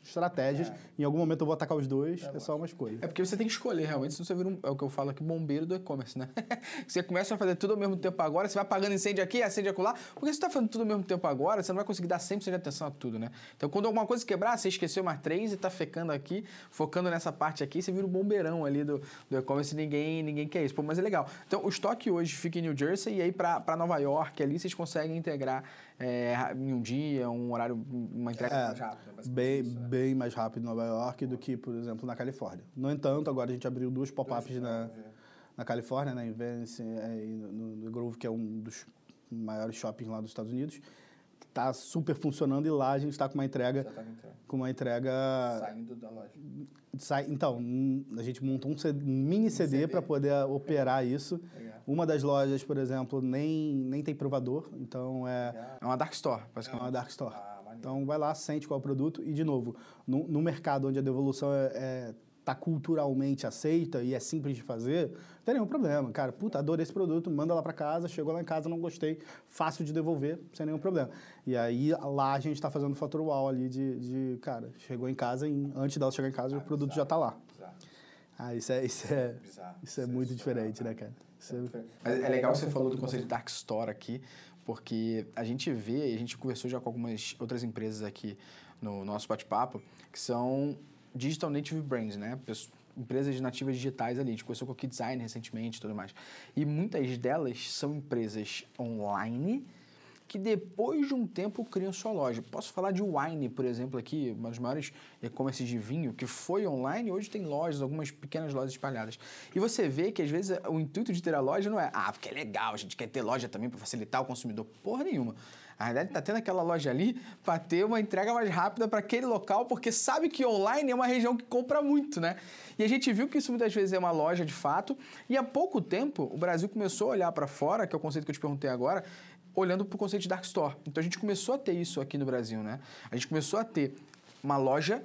estratégias. É. Em algum momento eu vou atacar os dois, é, é só uma escolha. É porque você tem que escolher, realmente, senão você vira um, é o que eu falo aqui, bombeiro do e-commerce, né? você começa a fazer tudo ao mesmo tempo agora, você vai apagando incêndio aqui, acende acolá, porque você está fazendo tudo ao mesmo tempo agora, você não vai conseguir dar 100% de atenção a tudo, né? Então, quando alguma coisa quebrar, você esqueceu mais três e está fecando aqui, focando nessa parte aqui, você vira o um bombeirão ali do, do e-commerce e ninguém, ninguém quer isso. Pô, mas é legal. Então, o estoque hoje fica em New Jersey e aí para Nova York ali vocês conseguem integrar é, em um dia, um horário, uma entrega é, mais rápida. Bem, isso, né? bem mais rápido em Nova York do que, por exemplo, na Califórnia. No entanto, agora a gente abriu duas pop-ups na, na Califórnia, na Invence é, e no, no Grove, que é um dos maiores shoppings lá dos Estados Unidos está super funcionando e lá a gente está com uma entrega tá com uma entrega saindo da loja sai, então a gente montou um, CD, um mini CD, CD. para poder operar isso Legal. uma das lojas por exemplo nem nem tem provador então é Legal. é uma dark store basicamente. é uma dark store ah, então vai lá sente qual é o produto e de novo no, no mercado onde a devolução é, é tá culturalmente aceita e é simples de fazer, não tem nenhum problema. Cara, puta, adorei esse produto, manda lá para casa, chegou lá em casa, não gostei, fácil de devolver, sem nenhum problema. E aí lá a gente está fazendo o fator wall ali de, de, cara, chegou em casa, e antes dela chegar em casa, ah, o produto bizarro, já está lá. Bizarro. Ah, isso é, isso é, bizarro, isso é muito diferente, né, cara? É, é, é legal você falou do conceito de Dark Store aqui, porque a gente vê, a gente conversou já com algumas outras empresas aqui no nosso bate-papo, que são digital native brands, né? Empresas nativas digitais ali. A gente conversou com a Key recentemente e tudo mais. E muitas delas são empresas online que depois de um tempo criam sua loja. Posso falar de Wine, por exemplo, aqui, uma das maiores e-commerce de vinho, que foi online e hoje tem lojas, algumas pequenas lojas espalhadas. E você vê que às vezes o intuito de ter a loja não é, ah, porque é legal, a gente quer ter loja também para facilitar o consumidor. Porra nenhuma. A realidade está tendo aquela loja ali para ter uma entrega mais rápida para aquele local, porque sabe que online é uma região que compra muito, né? E a gente viu que isso muitas vezes é uma loja de fato. E há pouco tempo o Brasil começou a olhar para fora, que é o conceito que eu te perguntei agora, olhando para o conceito de dark store. Então a gente começou a ter isso aqui no Brasil, né? A gente começou a ter uma loja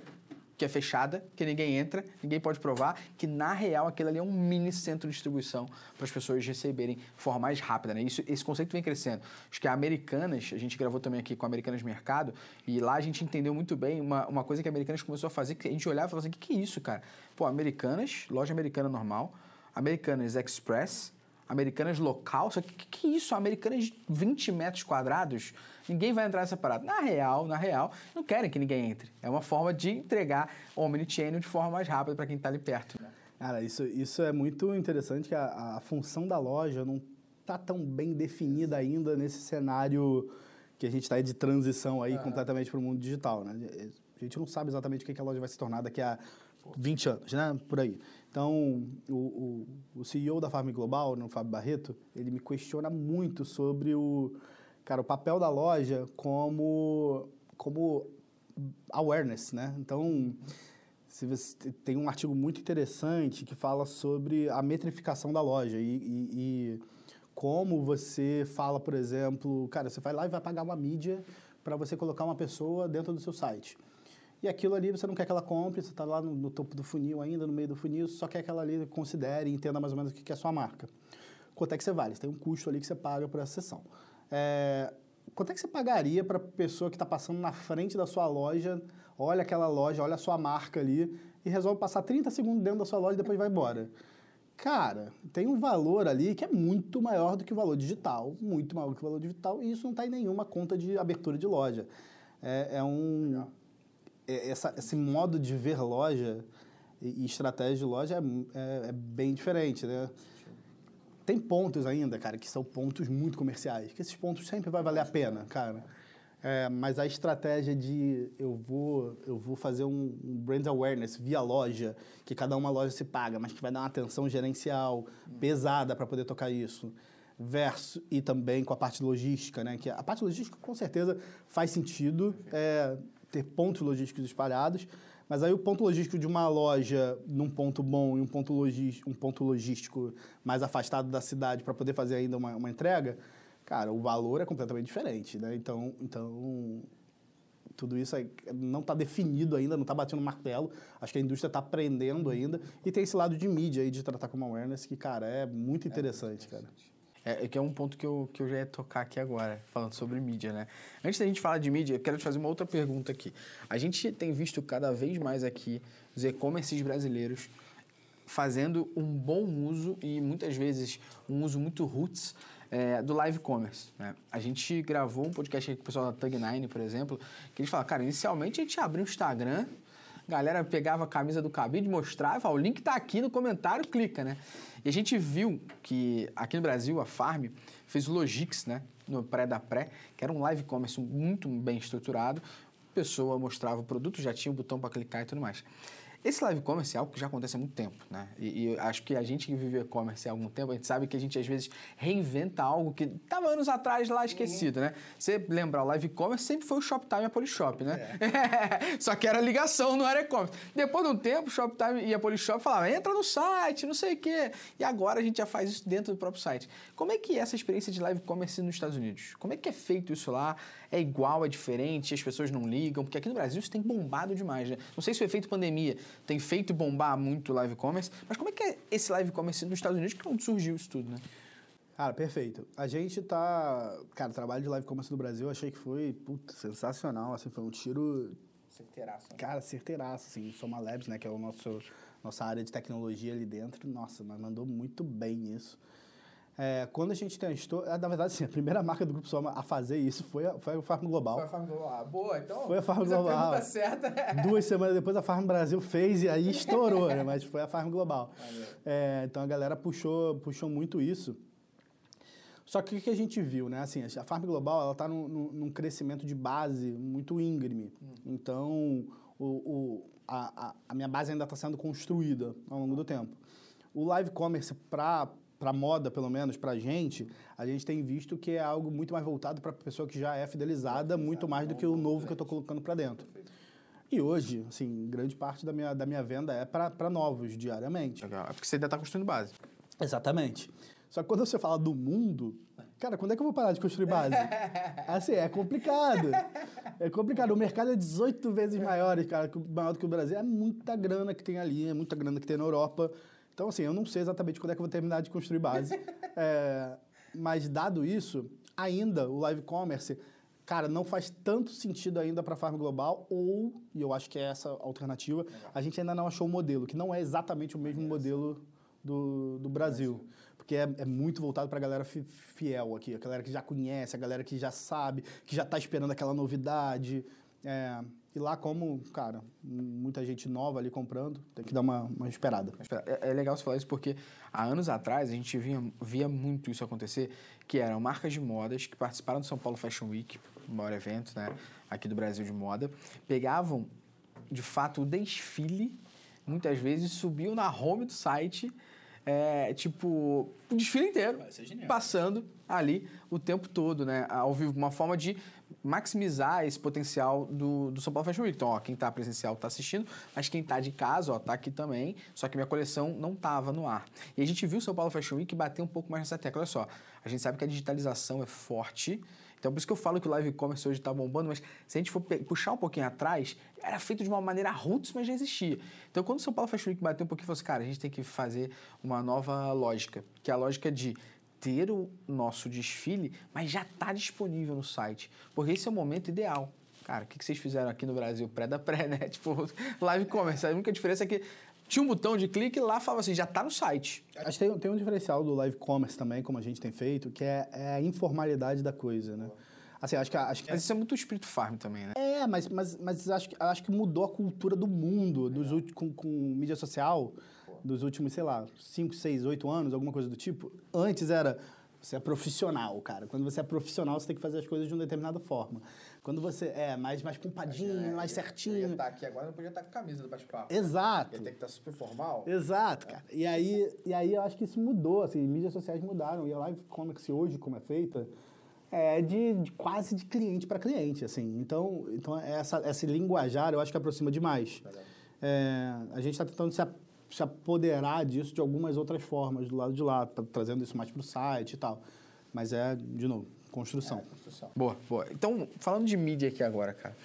que é fechada, que ninguém entra, ninguém pode provar, que na real aquilo ali é um mini centro de distribuição para as pessoas receberem de forma mais rápida, né? Isso, esse conceito vem crescendo. Acho que a Americanas, a gente gravou também aqui com a Americanas Mercado, e lá a gente entendeu muito bem uma, uma coisa que a Americanas começou a fazer, que a gente olhava e falava assim, o que, que é isso, cara? Pô, Americanas, loja americana normal, Americanas Express, Americanas local, só que que, que é isso? Americanas de 20 metros quadrados? Ninguém vai entrar nessa parada. Na real, na real, não querem que ninguém entre. É uma forma de entregar omnichannel de forma mais rápida para quem está ali perto. Cara, isso, isso é muito interessante, que a, a função da loja não está tão bem definida ainda nesse cenário que a gente está de transição aí completamente para o mundo digital, né? A gente não sabe exatamente o que que a loja vai se tornar daqui a 20 anos, né? Por aí. Então, o, o, o CEO da Farm Global, né, o Fábio Barreto, ele me questiona muito sobre o, cara, o papel da loja como, como awareness, né? Então, se você tem um artigo muito interessante que fala sobre a metrificação da loja e, e- e como você fala, por exemplo, cara, você vai lá e vai pagar uma mídia para você colocar uma pessoa dentro do seu site. E aquilo ali você não quer que ela compre, você está lá no, no topo do funil ainda, no meio do funil, só quer que ela ali considere e entenda mais ou menos o que é a sua marca. Quanto é que você vale? Você tem um custo ali que você paga por essa sessão. É, quanto é que você pagaria para a pessoa que está passando na frente da sua loja, olha aquela loja, olha a sua marca ali e resolve passar 30 segundos dentro da sua loja e depois vai embora? Cara, tem um valor ali que é muito maior do que o valor digital, muito maior do que o valor digital, e isso não está em nenhuma conta de abertura de loja. É, é um. é- essa- esse modo de ver loja e, estratégia de loja é, é- é bem diferente, né? Tem pontos ainda, cara, que são pontos muito comerciais, que esses pontos sempre vai valer a pena, cara. É, mas a estratégia de eu vou, eu vou fazer um, um brand awareness via loja, que cada uma loja se paga, mas que vai dar uma atenção gerencial pesada para poder tocar isso. Verso, e também com a parte logística, né? Que a parte logística com certeza faz sentido é, ter pontos logísticos espalhados, mas aí o ponto logístico de uma loja num ponto bom e um ponto, logis, um ponto logístico mais afastado da cidade para poder fazer ainda uma, uma entrega, cara, o valor é completamente diferente, né? Então, então tudo isso aí não está definido ainda, não está batendo martelo. Acho que a indústria está aprendendo ainda. E tem esse lado de mídia aí, de tratar como awareness, que, cara, é muito interessante, cara. É, é que é um ponto que eu, que eu já ia tocar aqui agora, falando sobre mídia, né? Antes da gente falar de mídia, eu quero te fazer uma outra pergunta aqui. A gente tem visto cada vez mais aqui os e-commerces brasileiros fazendo um bom uso e muitas vezes um uso muito roots é, do live commerce. Né? A gente gravou um podcast aqui com o pessoal da Tug9, por exemplo, que eles falaram, cara, inicialmente a gente abriu o Instagram, galera pegava a camisa do cabide, mostrava o link tá aqui no comentário, clica, né? E a gente viu que aqui no Brasil, a Farm fez o Logix, né? No pré da pré, que era um live commerce muito bem estruturado. A pessoa mostrava o produto, já tinha o botão para clicar e tudo mais. Esse live commerce é algo que já acontece há muito tempo, né? E, e acho que a gente que vive e-commerce há algum tempo, a gente sabe que a gente às vezes reinventa algo que estava anos atrás lá esquecido, né? Você lembra, o live commerce sempre foi o Shoptime e a Polishop, né? Só que era ligação, não era e-commerce. Depois de um tempo, o Shoptime e a Polishop falavam, entra no site, não sei o quê. E agora a gente já faz isso dentro do próprio site. Como é que é essa experiência de live commerce nos Estados Unidos? Como é que é feito isso lá? É igual, é diferente, as pessoas não ligam? Porque aqui no Brasil isso tem bombado demais, né? Não sei se o efeito pandemia tem feito bombar muito o live commerce, mas como é que é esse live commerce nos Estados Unidos que é onde surgiu isso tudo, né? Cara, perfeito. A gente tá. Cara, o trabalho de live commerce do Brasil eu achei que foi puta, sensacional. Assim, foi um tiro, Certeiraço. né? cara, certeiraço. Assim, Soma Labs, né, que é nosso, nossa área de tecnologia ali dentro. Nossa, mas mandou muito bem isso. É, quando a gente testou, é, na verdade, sim, a primeira marca do Grupo Soma a fazer isso foi a, foi a Farm Global. Foi a Farm Global. Ah, boa, então. Foi a Farm Global. A certa. Duas semanas depois a Farm Brasil fez e aí estourou, né? Mas foi a Farm Global. É, então a galera puxou, puxou muito isso. Só que o que a gente viu, né? Assim, a Farm Global ela está num, num crescimento de base muito íngreme. Então, o, o, a, a minha base ainda está sendo construída ao longo do tempo. O live commerce para para moda, pelo menos, para a gente, a gente tem visto que é algo muito mais voltado para a pessoa que já é fidelizada, muito mais do que o novo que eu estou colocando para dentro. E hoje, assim, grande parte da minha, da minha venda é para novos, diariamente. Legal. É porque você ainda está construindo base. Exatamente. Só que quando você fala do mundo, cara, quando é que eu vou parar de construir base? Assim, é complicado. É complicado. O mercado é 18 vezes maior, cara, maior do que o Brasil. É muita grana que tem ali, é muita grana que tem na Europa. Então, assim, eu não sei exatamente quando é que eu vou terminar de construir base. É, mas, dado isso, ainda o live commerce, cara, não faz tanto sentido ainda para a Farm Global, ou, e eu acho que é essa a alternativa, a gente ainda não achou o modelo, que não é exatamente o mesmo modelo do, do Brasil. Porque é, é muito voltado para a galera fi- fiel aqui, a galera que já conhece, a galera que já sabe, que já está esperando aquela novidade. É, e lá, como, cara, muita gente nova ali comprando, tem que dar uma, uma esperada. É, é legal você falar isso porque há anos atrás a gente via, via muito isso acontecer, que eram marcas de modas que participaram do São Paulo Fashion Week, o maior evento né, aqui do Brasil de moda, pegavam de fato o desfile, muitas vezes subiam na home do site, é, tipo, o desfile inteiro, passando ali o tempo todo, né, ao vivo, uma forma de maximizar esse potencial do, do São Paulo Fashion Week. Então, ó, quem tá presencial tá assistindo, mas quem tá de casa, ó, tá aqui também, só que minha coleção não tava no ar. E a gente viu o São Paulo Fashion Week bater um pouco mais nessa tecla. Olha só, a gente sabe que a digitalização é forte, então por isso que eu falo que o live commerce hoje tá bombando, mas se a gente for puxar um pouquinho atrás, era feito de uma maneira roots, mas já existia. Então quando o São Paulo Fashion Week bateu um pouquinho, falou assim, cara, a gente tem que fazer uma nova lógica, que é a lógica de ter o nosso desfile, mas já está disponível no site. Porque esse é o momento ideal. Cara, o que que vocês fizeram aqui no Brasil? Pré da pré, né? Tipo, live commerce. A única diferença é que tinha um botão de clique e lá falava assim, já está no site. Acho que tem, tem um diferencial do live commerce também, como a gente tem feito, que é, é a informalidade da coisa, né? Assim, acho que, acho que Mas isso é muito o espírito farm também, né? É, mas, mas, mas acho, que, acho que mudou a cultura do mundo dos ulti- com, com mídia social dos últimos, sei lá, 5, 6, 8 anos, alguma coisa do tipo. Antes era você é profissional, cara. Quando você é profissional, você tem que fazer as coisas de uma determinada forma. Quando você é mais, mais pompadinho, mais Eu ia certinho. estar aqui agora, eu podia estar com a camisa do bate-papo. Exato. Ia ter que estar super formal. Exato, cara. E aí, e aí eu acho que isso mudou, assim, mídias sociais mudaram. E a live commerce hoje, como é feita, é de, de quase de cliente para cliente, assim. Então, então essa, esse linguajar eu acho que aproxima demais. É, a gente está tentando se, se apoderar disso de algumas outras formas do lado de lá, tá trazendo isso mais para o site e tal. Mas é, de novo, construção. Construção. Boa, boa. Então, falando de mídia aqui agora, cara.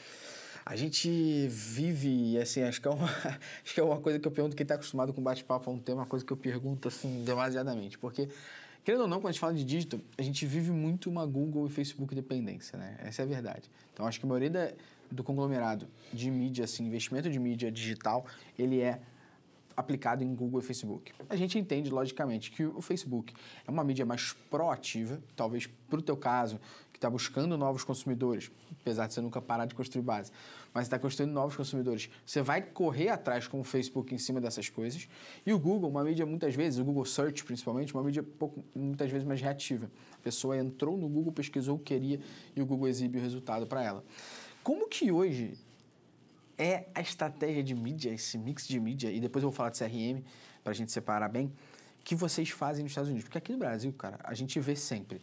A gente vive, assim, acho que é uma, acho que é uma coisa que eu pergunto quem está acostumado com bate-papo há um tempo, uma coisa que eu pergunto, assim, demasiadamente. Porque, querendo ou não, quando a gente fala de digital, a gente vive muito uma Google e Facebook dependência, né? Essa é a verdade. Então, acho que a maioria da- do conglomerado de mídia, assim, investimento de mídia digital, ele é aplicado em Google e Facebook. A gente entende, logicamente, que o Facebook é uma mídia mais proativa, talvez para o teu caso, que está buscando novos consumidores, apesar de você nunca parar de construir base, mas está construindo novos consumidores. Você vai correr atrás com o Facebook em cima dessas coisas. E o Google, uma mídia muitas vezes, o Google Search principalmente, uma mídia pouco, muitas vezes mais reativa. A pessoa entrou no Google, pesquisou o que queria e o Google exibe o resultado para ela. Como que hoje é a estratégia de mídia, esse mix de mídia, e depois eu vou falar de CRM, para a gente separar bem, que vocês fazem nos Estados Unidos? Porque aqui no Brasil, cara, a gente vê sempre.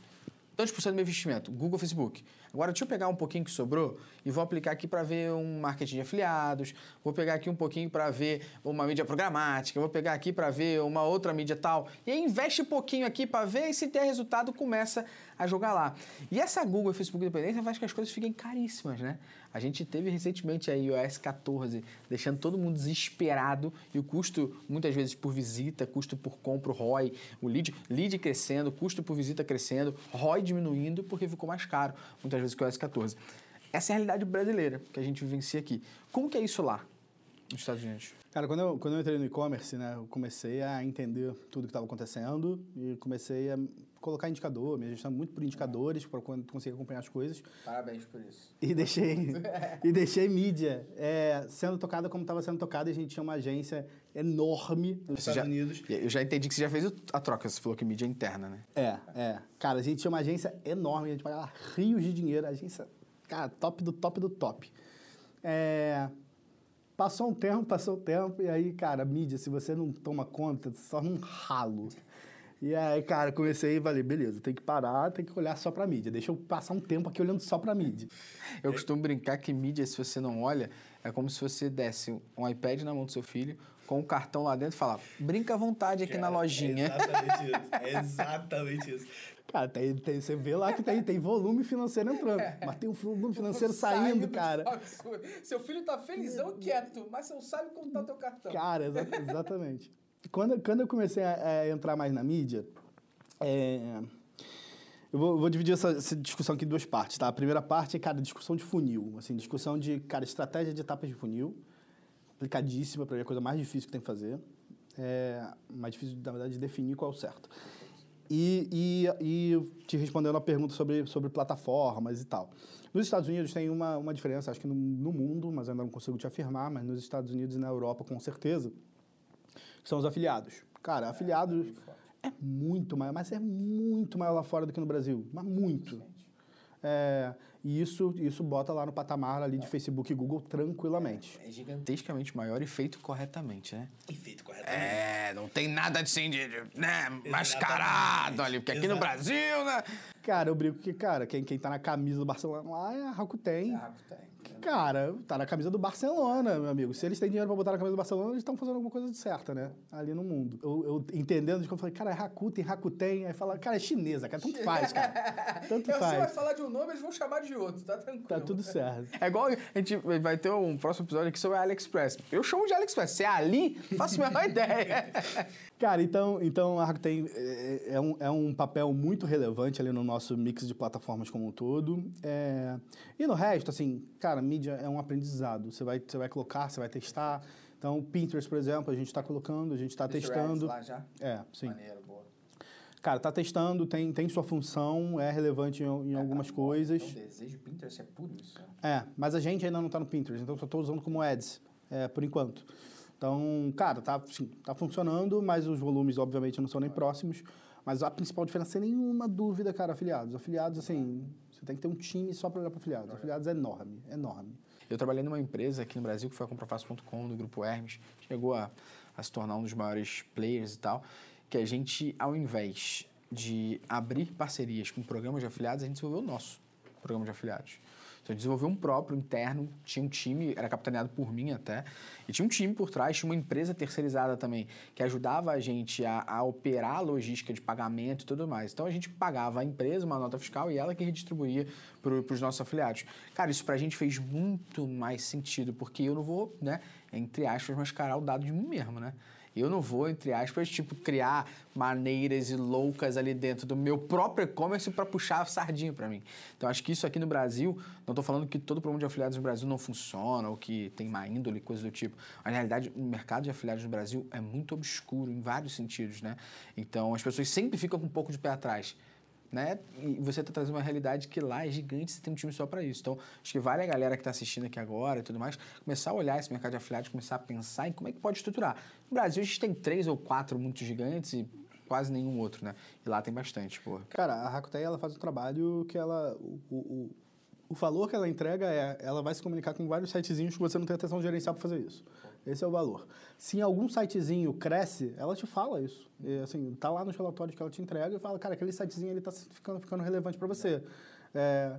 Tantos por cento do meu investimento, Google, Facebook. Agora, deixa eu pegar um pouquinho que sobrou e vou aplicar aqui para ver um marketing de afiliados, vou pegar aqui um pouquinho para ver uma mídia programática, vou pegar aqui para ver uma outra mídia tal. E aí investe um pouquinho aqui para ver e se der resultado, começa a jogar lá. E essa Google e Facebook dependência faz que as coisas fiquem caríssimas, né? A gente teve recentemente o iOS 14, deixando todo mundo desesperado e o custo, muitas vezes por visita, custo por compra, o ROI, o lead, lead crescendo, custo por visita crescendo, ROI diminuindo porque ficou mais caro, muitas vezes que o iOS 14. Essa é a realidade brasileira que a gente vivencia aqui. Como que é isso lá? Nos Estados Unidos? Cara, quando eu, quando eu entrei no e-commerce, né, eu comecei a entender tudo que estava acontecendo e comecei a colocar indicador, me ajustar muito por indicadores para conseguir acompanhar as coisas. Parabéns por isso. E deixei, e deixei mídia é, sendo tocada como estava sendo tocada. E a gente tinha uma agência enorme nos Você Estados já- Unidos. Eu já entendi que você já fez a troca, você falou que mídia é interna, né? É, é. Cara, a gente tinha uma agência enorme, a gente pagava rios de dinheiro, a agência, cara, top do top do top. É, passou um tempo, passou um tempo, e aí, cara, mídia, se você não toma conta, só um ralo. E aí, cara, comecei e falei, beleza, tem que parar, tem que olhar só pra mídia. Deixa eu passar um tempo aqui olhando só pra mídia. Eu costumo brincar que mídia, se você não olha, é como se você desse um iPad na mão do seu filho, com um cartão lá dentro e falar, brinca à vontade aqui na lojinha. exatamente isso. É exatamente isso. Cara, tem, tem- você vê lá que tem, tem volume financeiro entrando, mas tem um volume financeiro saindo, cara. absurdo. Seu filho tá felizão quieto, mas você não sabe como tá o teu cartão. Cara, exa- exatamente. Quando, quando eu comecei a, a entrar mais na mídia, é, eu vou, vou dividir essa, essa discussão aqui em duas partes, tá? A primeira parte é, cara, discussão de funil, assim, discussão de, cara, estratégia de etapas de funil, complicadíssima, para mim é a coisa mais difícil que tem que fazer, é, mais difícil, na verdade, de definir qual é o certo. E, e, e te respondendo a pergunta sobre, sobre plataformas e tal. Nos Estados Unidos tem uma, uma diferença, acho que no, no mundo, mas ainda não consigo te afirmar, mas nos Estados Unidos e na Europa, com certeza, são os afiliados. Cara, afiliados é muito maior, mas é muito maior lá fora do que no Brasil. Mas muito. É, e isso, isso bota lá no patamar ali de Facebook e Google tranquilamente. É gigante. Gigantescamente maior e feito corretamente, né? E feito corretamente. É, não tem nada assim de, de, né, mascarado ali, porque aqui no Exatamente. Brasil, né? Cara, eu brinco que, cara, quem, quem tá na camisa do Barcelona lá é a Rakuten. Ah, tem. Cara, tá na camisa do Barcelona, meu amigo. Se eles têm dinheiro pra botar na camisa do Barcelona, eles estão fazendo alguma coisa de certa, né? Ali no mundo. Eu, eu entendendo de que eu falei, cara, é Rakuten, Rakuten. Aí fala, cara, é chinesa, cara. Tanto faz, cara. Tanto Você vai faz. falar de um nome, eles vão chamar de outro, tá tranquilo. Tá tudo certo. É igual a gente vai ter um próximo episódio aqui sobre a AliExpress. Eu chamo de AliExpress. Se é ali, faço a menor ideia. Cara, então, então a Rakuten é, é um, é um papel muito relevante ali no nosso mix de plataformas como um todo. É, e no resto, assim, cara, mídia é um aprendizado. Você vai, você vai colocar, você vai testar. Então, Pinterest, por exemplo, a gente está colocando, a gente está Pinterest testando. lá já? É, sim. Maneiro, boa. Cara, tá testando, tem, tem sua função, é relevante em, em algumas Cara, coisas. Desejo Pinterest é puro isso. É, mas a gente ainda não está no Pinterest, então só estou usando como ads, é, por enquanto. Então, cara, tá, sim, tá funcionando, mas os volumes, obviamente, não são nem próximos. Mas a principal diferença, sem nenhuma dúvida, cara, afiliados. Afiliados, assim, você tem que ter um time só para olhar para afiliados. Afiliados é enorme, enorme. Eu trabalhei numa empresa aqui no Brasil, que foi a Comprafácil.com, do Grupo Hermes. Chegou a, a se tornar um dos maiores players e tal. Que a gente, ao invés de abrir parcerias com programas de afiliados, a gente desenvolveu o nosso programa de afiliados. Então, a desenvolveu um próprio, interno, tinha um time, era capitaneado por mim até, e tinha um time por trás, tinha uma empresa terceirizada também, que ajudava a gente a, a operar a logística de pagamento e tudo mais. Então, a gente pagava a empresa uma nota fiscal e ela que redistribuía para os nossos afiliados. Cara, isso pra gente fez muito mais sentido, porque eu não vou, né, entre aspas, mascarar o dado de mim mesmo, né? Eu não vou, entre aspas, tipo, criar maneiras e loucas ali dentro do meu próprio e-commerce para puxar a sardinha para mim. Então, acho que isso aqui no Brasil, não estou falando que todo programa de afiliados no Brasil não funciona ou que tem má índole, coisa do tipo. Mas, na realidade, o mercado de afiliados no Brasil é muito obscuro em vários sentidos, né? Então, as pessoas sempre ficam com um pouco de pé atrás. Né? E você está trazendo uma realidade que lá é gigante, você tem um time só para isso. Então, acho que vale a galera que está assistindo aqui agora e tudo mais, começar a olhar esse mercado de afiliados, começar a pensar em como é que pode estruturar. No Brasil, a gente tem três ou quatro muito gigantes e quase nenhum outro, né? E lá tem bastante, porra. Cara, a Rakuten, ela faz um trabalho que ela... O, o, o, o valor que ela entrega é... Ela vai se comunicar com vários sitezinhos que você não tem atenção gerencial para fazer isso. Esse é o valor. Se algum sitezinho cresce, ela te fala isso. E, assim, tá lá nos relatórios que ela te entrega e fala, cara, aquele sitezinho ele tá ficando, ficando relevante para você. É,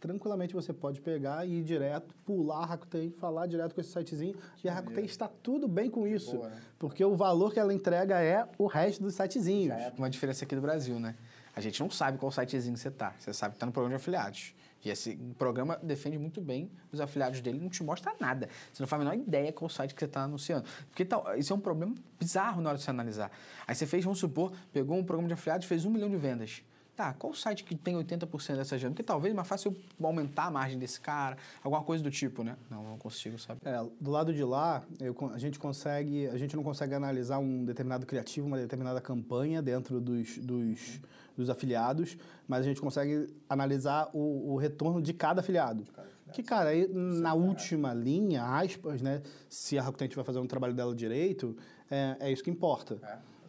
tranquilamente você pode pegar e ir direto, pular a Rakuten, falar direto com esse sitezinho e a Rakuten está tudo bem com isso. boa, né? Porque o valor que ela entrega é o resto dos sitezinhos. Uma diferença aqui do Brasil, né? A gente não sabe qual sitezinho você tá. Você sabe que tá no programa de afiliados. E esse programa defende muito bem os afiliados dele, não te mostra nada. Você não faz a menor ideia qual site que você está anunciando. Porque tal, isso é um problema bizarro na hora de você analisar. Aí você fez, vamos supor, pegou um programa de afiliados e fez um milhão de vendas. Tá, qual site que tem 80% dessa gente? Porque talvez é mais fácil eu aumentar a margem desse cara, alguma coisa do tipo, né? Não, não consigo saber. É, do lado de lá, eu, a gente consegue, a gente não consegue analisar um determinado criativo, uma determinada campanha dentro dos, dos, dos afiliados, mas a gente consegue analisar o, o retorno de cada afiliado. Que, cara, aí, na última linha, aspas, né? Se a Rakuten vai fazer um trabalho dela direito, é, é isso que importa.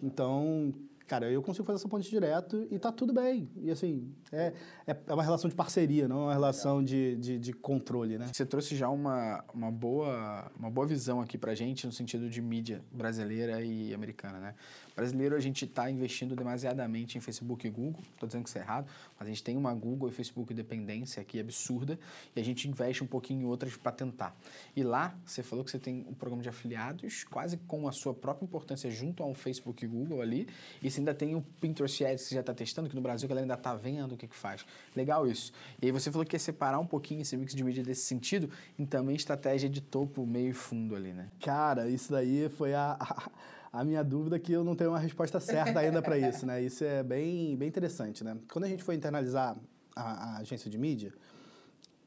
Então, cara, eu consigo fazer essa ponte direto e tá tudo bem. E assim, é, é é uma relação de parceria, não é uma relação de, de, de controle, né? Você trouxe já uma, uma, boa, uma boa visão aqui pra gente no sentido de mídia brasileira e americana, né? Brasileiro, a gente está investindo demasiadamente em Facebook e Google. Estou dizendo que isso é errado, mas a gente tem uma Google e Facebook dependência aqui absurda e a gente investe um pouquinho em outras para tentar. E lá, você falou que você tem um programa de afiliados quase com a sua própria importância junto a um Facebook e Google ali. E você ainda tem o Pinterest Ads que você já está testando, que no Brasil a galera ainda está vendo o que, que faz. Legal isso. E aí você falou que ia separar um pouquinho esse mix de mídia desse sentido em também estratégia de topo, meio e fundo ali, né? Cara, isso daí foi a, a a minha dúvida é que eu não tenho uma resposta certa ainda para isso, né? Isso é bem, bem interessante, né? Quando a gente foi internalizar a, a, agência de mídia,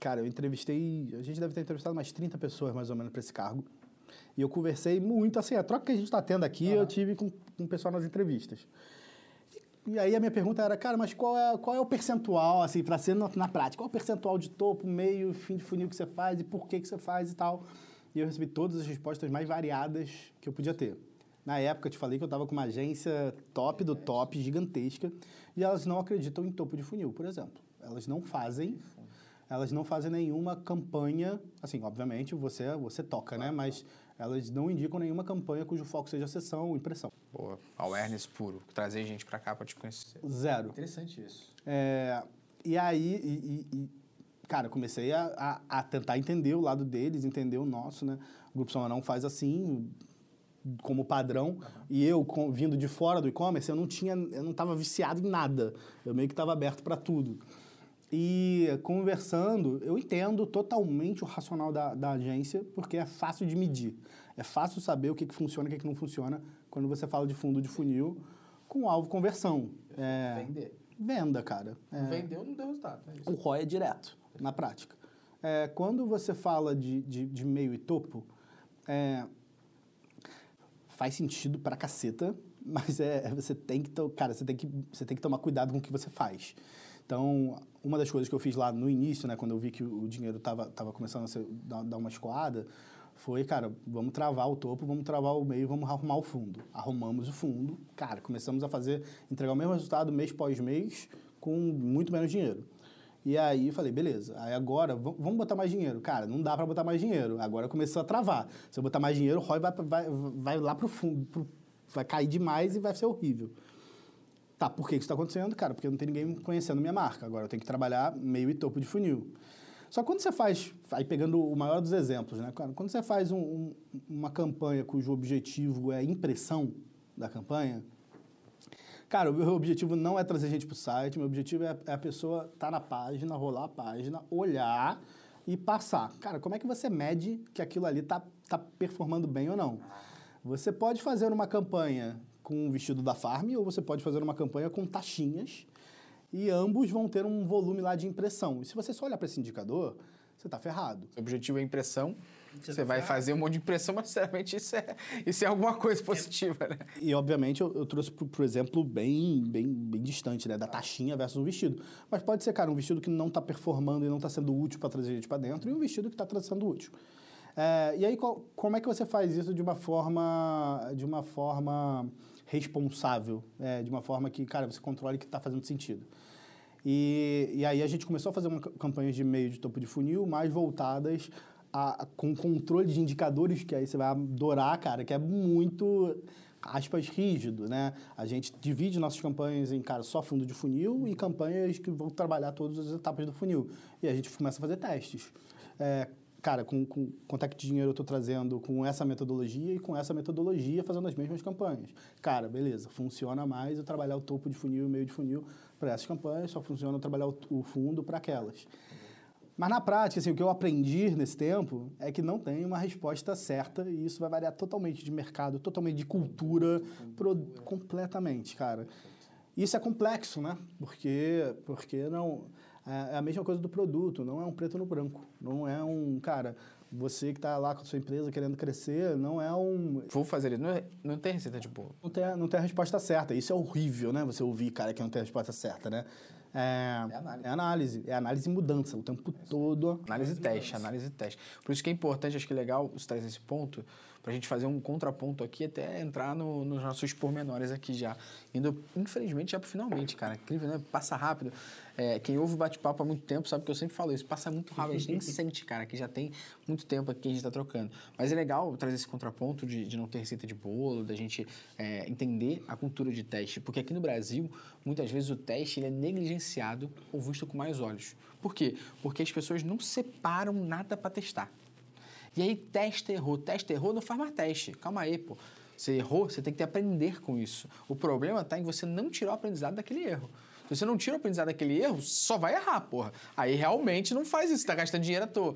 cara, eu entrevistei, a gente deve ter entrevistado umas 30 pessoas mais ou menos para esse cargo. E eu conversei muito, assim, a troca que a gente está tendo aqui, uhum. eu tive com, com o pessoal nas entrevistas. E aí a minha pergunta era, cara, mas qual é, qual é o percentual, assim, para ser na, na, prática? Qual é o percentual de topo, meio, fim de funil que você faz e por que, que você faz e tal? E eu recebi todas as respostas mais variadas que eu podia ter. Na época, eu te falei que eu estava com uma agência top do top, gigantesca, e elas não acreditam em topo de funil, por exemplo. Elas não fazem, elas não fazem nenhuma campanha, assim, obviamente você você toca, né? Mas elas não indicam nenhuma campanha cujo foco seja sessão ou impressão. Boa, awareness puro, trazer gente para cá para te conhecer. Zero. Interessante isso. É, e aí, e, e, cara, comecei a, a, a, tentar entender o lado deles, entender o nosso, né? O Grupo São não faz assim, como padrão. Uhum. E eu, com, vindo de fora do e-commerce, eu não tinha, eu não estava viciado em nada. Eu meio que estava aberto para tudo. E conversando, eu entendo totalmente o racional da, da agência, porque é fácil de medir. É fácil saber o que, que funciona e o que, que não funciona quando você fala de fundo de funil com alvo conversão. É, Vender. Venda, cara. É, Vendeu, não deu resultado. É o ROI é direto, na prática. É, quando você fala de, de, de meio e topo, é, faz sentido pra caceta, mas é, você tem que, cara, você tem que, você tem que tomar cuidado com o que você faz. Então, uma das coisas que eu fiz lá no início, né, quando eu vi que o dinheiro estava tava começando a ser, dar, dar uma escoada, foi, cara, vamos travar o topo, vamos travar o meio, vamos arrumar o fundo. Arrumamos o fundo, cara, começamos a fazer, entregar o mesmo resultado mês pós mês com muito menos dinheiro. E aí falei, beleza, aí agora vamos botar mais dinheiro. Cara, não dá para botar mais dinheiro. Agora começou a travar. Se eu botar mais dinheiro, o ROI vai, vai, vai lá pro fundo, pro, vai cair demais e vai ser horrível. Tá, por que isso está acontecendo? Cara, porque não tem ninguém conhecendo minha marca. Agora eu tenho que trabalhar meio e topo de funil. Só que quando você faz, aí pegando o maior dos exemplos, né? Quando você faz um, um, uma campanha cujo objetivo é impressão da campanha, Cara, o meu objetivo não é trazer gente para o site, meu objetivo é, é a pessoa estar tá na página, rolar a página, olhar e passar. Cara, como é que você mede que aquilo ali está tá performando bem ou não? Você pode fazer uma campanha com o vestido da Farm ou você pode fazer uma campanha com taxinhas e ambos vão ter um volume lá de impressão. E se você só olhar para esse indicador, você está ferrado. O objetivo é impressão, você, você vai fazer um monte de impressão, mas sinceramente isso é, isso é alguma coisa positiva, né? E obviamente eu, eu trouxe por exemplo bem, bem, bem distante, né? Da taxinha versus o vestido. Mas pode ser, cara, um vestido que não está performando e não está sendo útil para trazer gente para dentro e um vestido que está sendo útil. É, e aí, qual, como é que você faz isso de uma forma, de uma forma responsável? É, de uma forma que, cara, você controle que está fazendo sentido? E, e aí a gente começou a fazer uma campanhas de meio de topo de funil mais voltadas a, com controle de indicadores, que aí você vai adorar, cara, que é muito aspas, rígido, né? A gente divide nossas campanhas em, cara, só fundo de funil e campanhas que vão trabalhar todas as etapas do funil. E a gente começa a fazer testes. É, cara, com, com quanto é que dinheiro eu estou trazendo com essa metodologia e com essa metodologia fazendo as mesmas campanhas. Cara, beleza, funciona mais eu trabalhar o topo de funil e o meio de funil para essas campanhas, só funciona eu trabalhar o, o fundo para aquelas. Mas na prática, assim, o que eu aprendi nesse tempo é que não tem uma resposta certa e isso vai variar totalmente de mercado, totalmente de cultura, pro... completamente, cara. Isso é complexo, né? Porque, porque não é a mesma coisa do produto, não é um preto no branco. Não é um, cara, você que está lá com a sua empresa querendo crescer, não é um. Vou fazer isso. Não, é- não tem receita de bolo. Não tem, não tem a resposta certa. Isso é horrível, né? Você ouvir, cara, que não tem a resposta certa, né? É, É análise. é análise. É análise e mudança o tempo todo. Análise e teste, análise e teste. Por isso que é importante, acho que é legal você trazer esse ponto, para a gente fazer um contraponto aqui, até entrar no- nos nossos pormenores aqui já. Indo, infelizmente, já pro finalmente, cara. Incrível, né? Passa rápido. É, quem ouve o bate-papo há muito tempo sabe que eu sempre falo isso. Passa muito rápido, a gente nem sente, cara, que já tem muito tempo aqui que a gente está trocando. Mas é legal trazer esse contraponto de, de não ter receita de bolo, da gente é, entender a cultura de teste. Porque aqui no Brasil, muitas vezes o teste ele é negligenciado ou visto com mais olhos. Por quê? Porque as pessoas não separam nada para testar. E aí, testa, errou. Testa, errou, não faz mais teste. Calma aí, pô. Você errou, você tem que aprender com isso. O problema está em você não tirar o aprendizado daquele erro. Se você não tira o aprendizado daquele erro, só vai errar, porra. Aí realmente não faz isso, tá gastando dinheiro à toa.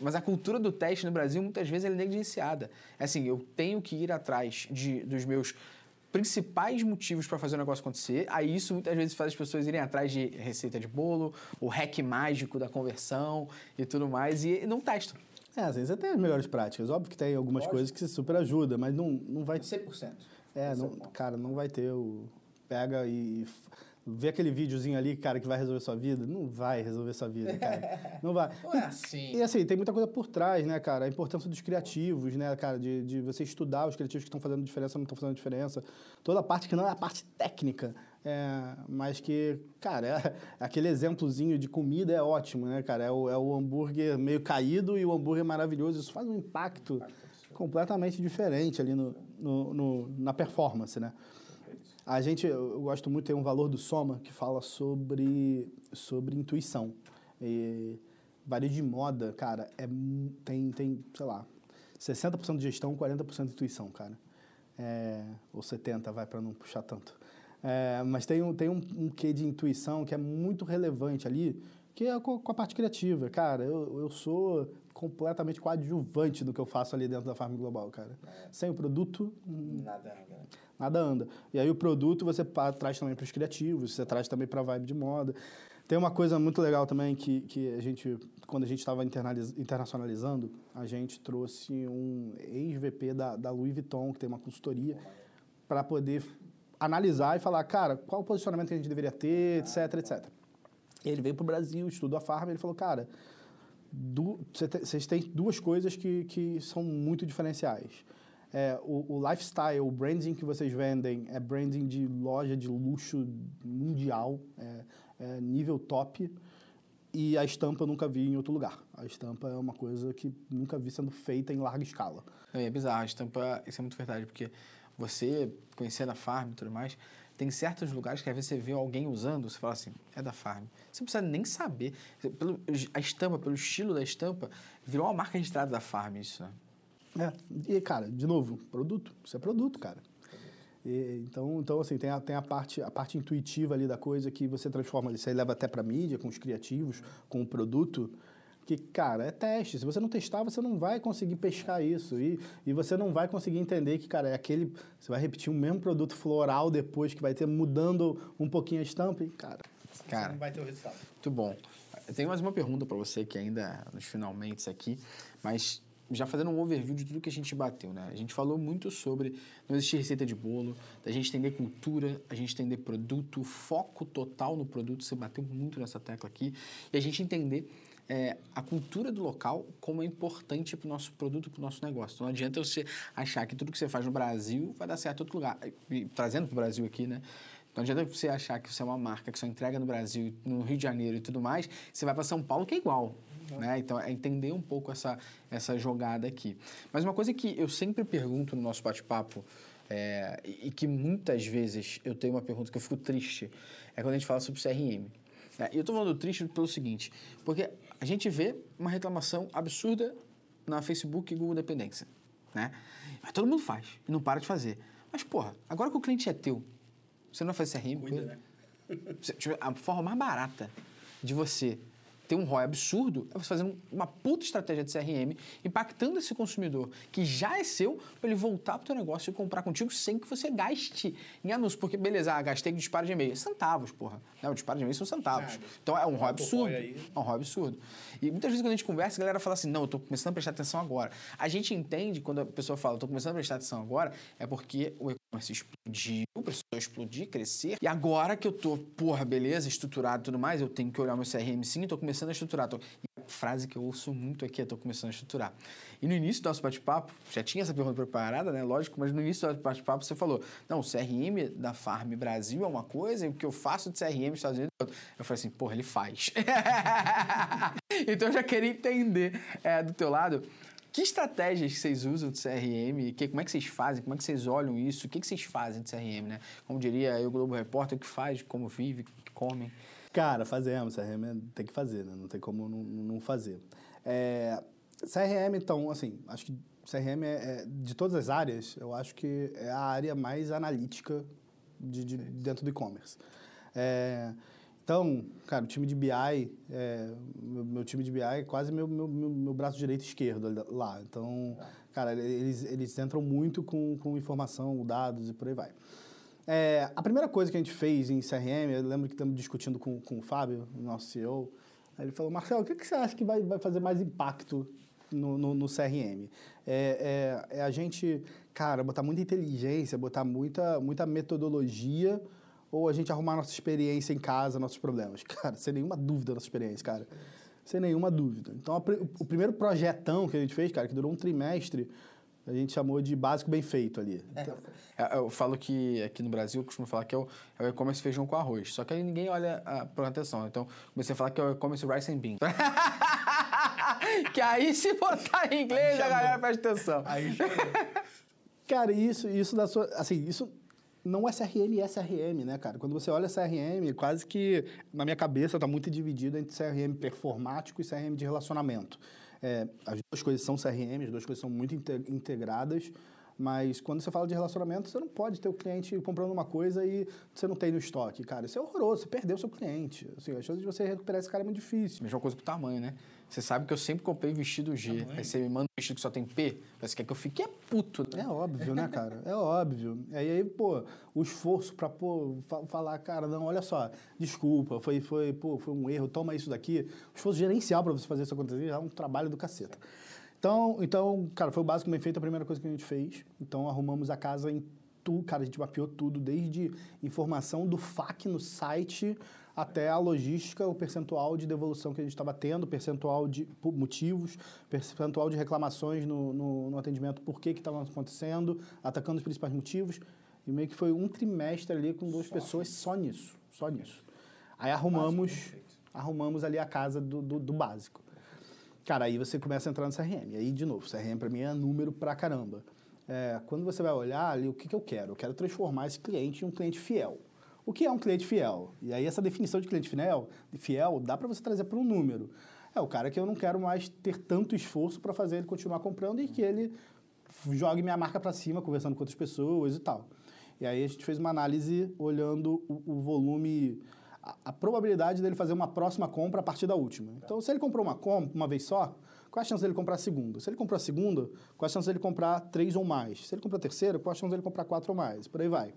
Mas a cultura do teste no Brasil, muitas vezes, é negligenciada. É assim, eu tenho que ir atrás de, dos meus principais motivos para fazer o negócio acontecer. Aí isso muitas vezes faz as pessoas irem atrás de receita de bolo, o hack mágico da conversão e tudo mais, e não testam. É, às vezes tem as melhores práticas. Óbvio que tem algumas Lógico. coisas que super ajudam, mas não, não vai 100%. É, Esse não, cara, não vai ter o. Pega e. Vê aquele videozinho ali, cara, que vai resolver sua vida. Não vai resolver sua vida, cara. Não vai. Não é assim. E assim, tem muita coisa por trás, né, cara? A importância dos criativos, né, cara? De, de você estudar os criativos que estão fazendo diferença ou não estão fazendo diferença. Toda a parte que não é a parte técnica, é, mas que, cara, é, aquele exemplozinho de comida é ótimo, né, cara? É o, é o hambúrguer meio caído e o hambúrguer maravilhoso. Isso faz um impacto completamente diferente ali no, no- no- na performance, né? A gente, eu gosto muito, tem um valor do Soma que fala sobre, sobre intuição. E varejo de moda, cara, é, tem, tem, sei lá, 60% de gestão, 40% de intuição, cara. É, ou 70%, vai, para não puxar tanto. É, mas tem, um, tem um, um quê de intuição que é muito relevante ali, que é com, com a parte criativa. Cara, eu, eu sou completamente coadjuvante do que eu faço ali dentro da Farm Global, cara. Sem o produto, Nada, nada. nada anda. E aí o produto você traz também para os criativos, você traz também para a vibe de moda. Tem uma coisa muito legal também que, que a gente, quando a gente estava internacionalizando, a gente trouxe um ex-VP da, da Louis Vuitton, que tem uma consultoria, para poder analisar e falar, cara, qual o posicionamento que a gente deveria ter, etc, etc. Ele veio para o Brasil, estudou a Farm, ele falou, cara, vocês têm duas coisas que, que são muito diferenciais. É, o, o lifestyle, o branding que vocês vendem é branding de loja de luxo mundial, é, é nível top. E a estampa eu nunca vi em outro lugar. A estampa é uma coisa que nunca vi sendo feita em larga escala. É bizarro, a estampa, isso é muito verdade, porque você, conhecendo a farm e tudo mais, tem certos lugares que às vezes você vê alguém usando, você fala assim, é da farm. Você não precisa nem saber. Pelo, a estampa, pelo estilo da estampa, virou uma marca registrada da farm isso, né? É, e, cara, de novo, produto. Isso é produto, cara. E, então, então, assim, tem, a, tem a, parte, a parte intuitiva ali da coisa que você transforma, você leva até para mídia, com os criativos, com o produto, que, cara, é teste. Se você não testar, você não vai conseguir pescar isso. E, e você não vai conseguir entender que, cara, é aquele... Você vai repetir o mesmo produto floral depois, que vai ter mudando um pouquinho a estampa e, cara... Você Cara, não vai ter o resultado. muito bom. Eu tenho mais uma pergunta para você que ainda nos finalmente aqui, mas já fazendo um overview de tudo que a gente bateu, né? A gente falou muito sobre não existir receita de bolo, da gente entender cultura, a gente entender produto, foco total no produto, você bateu muito nessa tecla aqui, e a gente entender é, a cultura do local como é importante para o nosso produto, para o nosso negócio. Então, não adianta você achar que tudo que você faz no Brasil vai dar certo em outro lugar. E, trazendo para o Brasil aqui, né? Não adianta você achar que você é uma marca que só entrega no Brasil, no Rio de Janeiro e tudo mais, você vai para São Paulo que é igual. Né? Então, é entender um pouco essa, essa jogada aqui. Mas uma coisa que eu sempre pergunto no nosso bate-papo, é, e e que muitas vezes eu tenho uma pergunta que eu fico triste, é quando a gente fala sobre CRM. né? E eu estou falando triste pelo seguinte, porque a gente vê uma reclamação absurda na Facebook e Google Dependência. Né? Mas todo mundo faz e não para de fazer. Mas, porra, agora que o cliente é teu, você não vai fazer CRM? Cuida, né? A forma mais barata de você ter um ROI absurdo é você fazendo uma puta estratégia de CRM, impactando esse consumidor que já é seu, para ele voltar pro teu negócio e comprar contigo sem que você gaste em anúncio. Porque, beleza, ah, gastei com disparo de e-mail. Centavos, porra. Né? O disparo de e-mail são centavos. Nada. Então é um ROI Quanto absurdo. É um ROI absurdo. E muitas vezes quando a gente conversa, a galera fala assim, não, eu tô começando a prestar atenção agora. A gente entende quando a pessoa fala, tô começando a prestar atenção agora, é porque o e-commerce explodiu, precisou explodir, crescer. E agora que eu tô, porra, beleza, estruturado e tudo mais, eu tenho que olhar meu CRM sim, tô começando a estruturar. Tô... E a frase que eu ouço muito aqui é, tô começando a estruturar. E no início do nosso bate-papo, já tinha essa pergunta preparada, né? Lógico, mas no início do nosso bate-papo você falou, não, o CRM da Farm Brasil é uma coisa e o que eu faço de CRM Estados Unidos é outra. Eu falei assim, porra, ele faz. então eu já queria entender é, do teu lado, que estratégias vocês usam de CRM? Que, como é que vocês fazem? Como é que vocês olham isso? O que, que vocês fazem de CRM, né? Como diria o Globo Repórter, o que faz, como vive, o que comem. Cara, fazemos. CRM é- tem que fazer, né? Não tem como não, não fazer. É, CRM, então, assim, acho que CRM é, é- de todas as áreas, eu acho que é a área mais analítica de, de- dentro do e-commerce. É, então, cara, o time de BI, é, meu, meu time de BI é quase meu, meu, meu, braço direito esquerdo lá. Então, cara, eles, eles entram muito com, com informação, dados e por aí vai. É, a primeira coisa que a gente fez em CRM, eu lembro que estamos discutindo com, com o Fábio, nosso CEO, ele falou, Marcelo, o que, que você acha que vai, vai fazer mais impacto no, no, no CRM? É, é- é a gente, cara, botar muita inteligência, botar muita, muita metodologia, ou a gente arrumar nossa experiência em casa, nossos problemas? Cara, sem nenhuma dúvida nossa experiência, cara. Sem nenhuma dúvida. Então, a o primeiro projetão que a gente fez, cara, que durou um trimestre, a gente chamou de básico bem feito ali. É, Eu falo que aqui no Brasil, eu costumo falar que é o, é o e-commerce feijão com arroz. Só que aí ninguém olha a, por atenção. Então, comecei a falar que é o e-commerce rice and beans. que aí, se botar em inglês, a galera presta atenção. Aí Cara, isso, isso da sua. Assim, isso não é CRM é CRM, né, cara? Quando você olha CRM, quase que na minha cabeça está muito dividido entre CRM performático e CRM de relacionamento. É, as duas coisas são CRM, as duas coisas são muito inte- integradas, mas quando você fala de relacionamento, você não pode ter o cliente comprando uma coisa e você não tem no estoque, cara. Isso é horroroso, você perdeu o seu cliente. Assim, a de você recuperar esse cara é muito difícil. Mesma coisa com o tamanho, né? Você sabe que eu sempre comprei vestido G. Aí você me manda um vestido que só tem P. Você quer que eu fique é puto. né? É óbvio, né, cara? É óbvio. E aí, pô, o esforço pra, pô, fa- falar, cara, não, olha só, desculpa, foi, foi, pô, foi um erro, toma isso daqui. O esforço gerencial pra você fazer isso acontecer é um trabalho do caceta. Então, então, cara, foi o básico bem feito, a primeira coisa que a gente fez. Então, arrumamos a casa em tudo, cara, a gente mapeou tudo, desde informação do FAQ no site até a logística, o percentual de devolução que a gente estava tendo, percentual de motivos, percentual de reclamações no, no, no atendimento, por que estavam acontecendo, atacando os principais motivos. E meio que foi um trimestre ali com duas pessoas só nisso, só nisso. Aí arrumamos, arrumamos ali a casa do, do, do básico. Cara, aí você começa a entrar no CRM. Aí, de novo, CRM para mim é número pra caramba. É, quando você vai olhar ali, o que, que eu quero? Eu quero transformar esse cliente em um cliente fiel. O que é um cliente fiel? E aí, essa definição de cliente fiel, fiel dá para você trazer para um número. É o cara que eu não quero mais ter tanto esforço para fazer ele continuar comprando e que ele jogue minha marca para cima, conversando com outras pessoas e tal. E aí a gente fez uma análise olhando o, o volume, a, a probabilidade dele fazer uma próxima compra a partir da última. Então, se ele comprou uma compra uma vez só, qual a chance dele comprar a segunda? Se ele comprou a segunda, qual a chance dele comprar três ou mais? Se ele comprou a terceira, qual a chance dele comprar quatro ou mais? Por aí vai.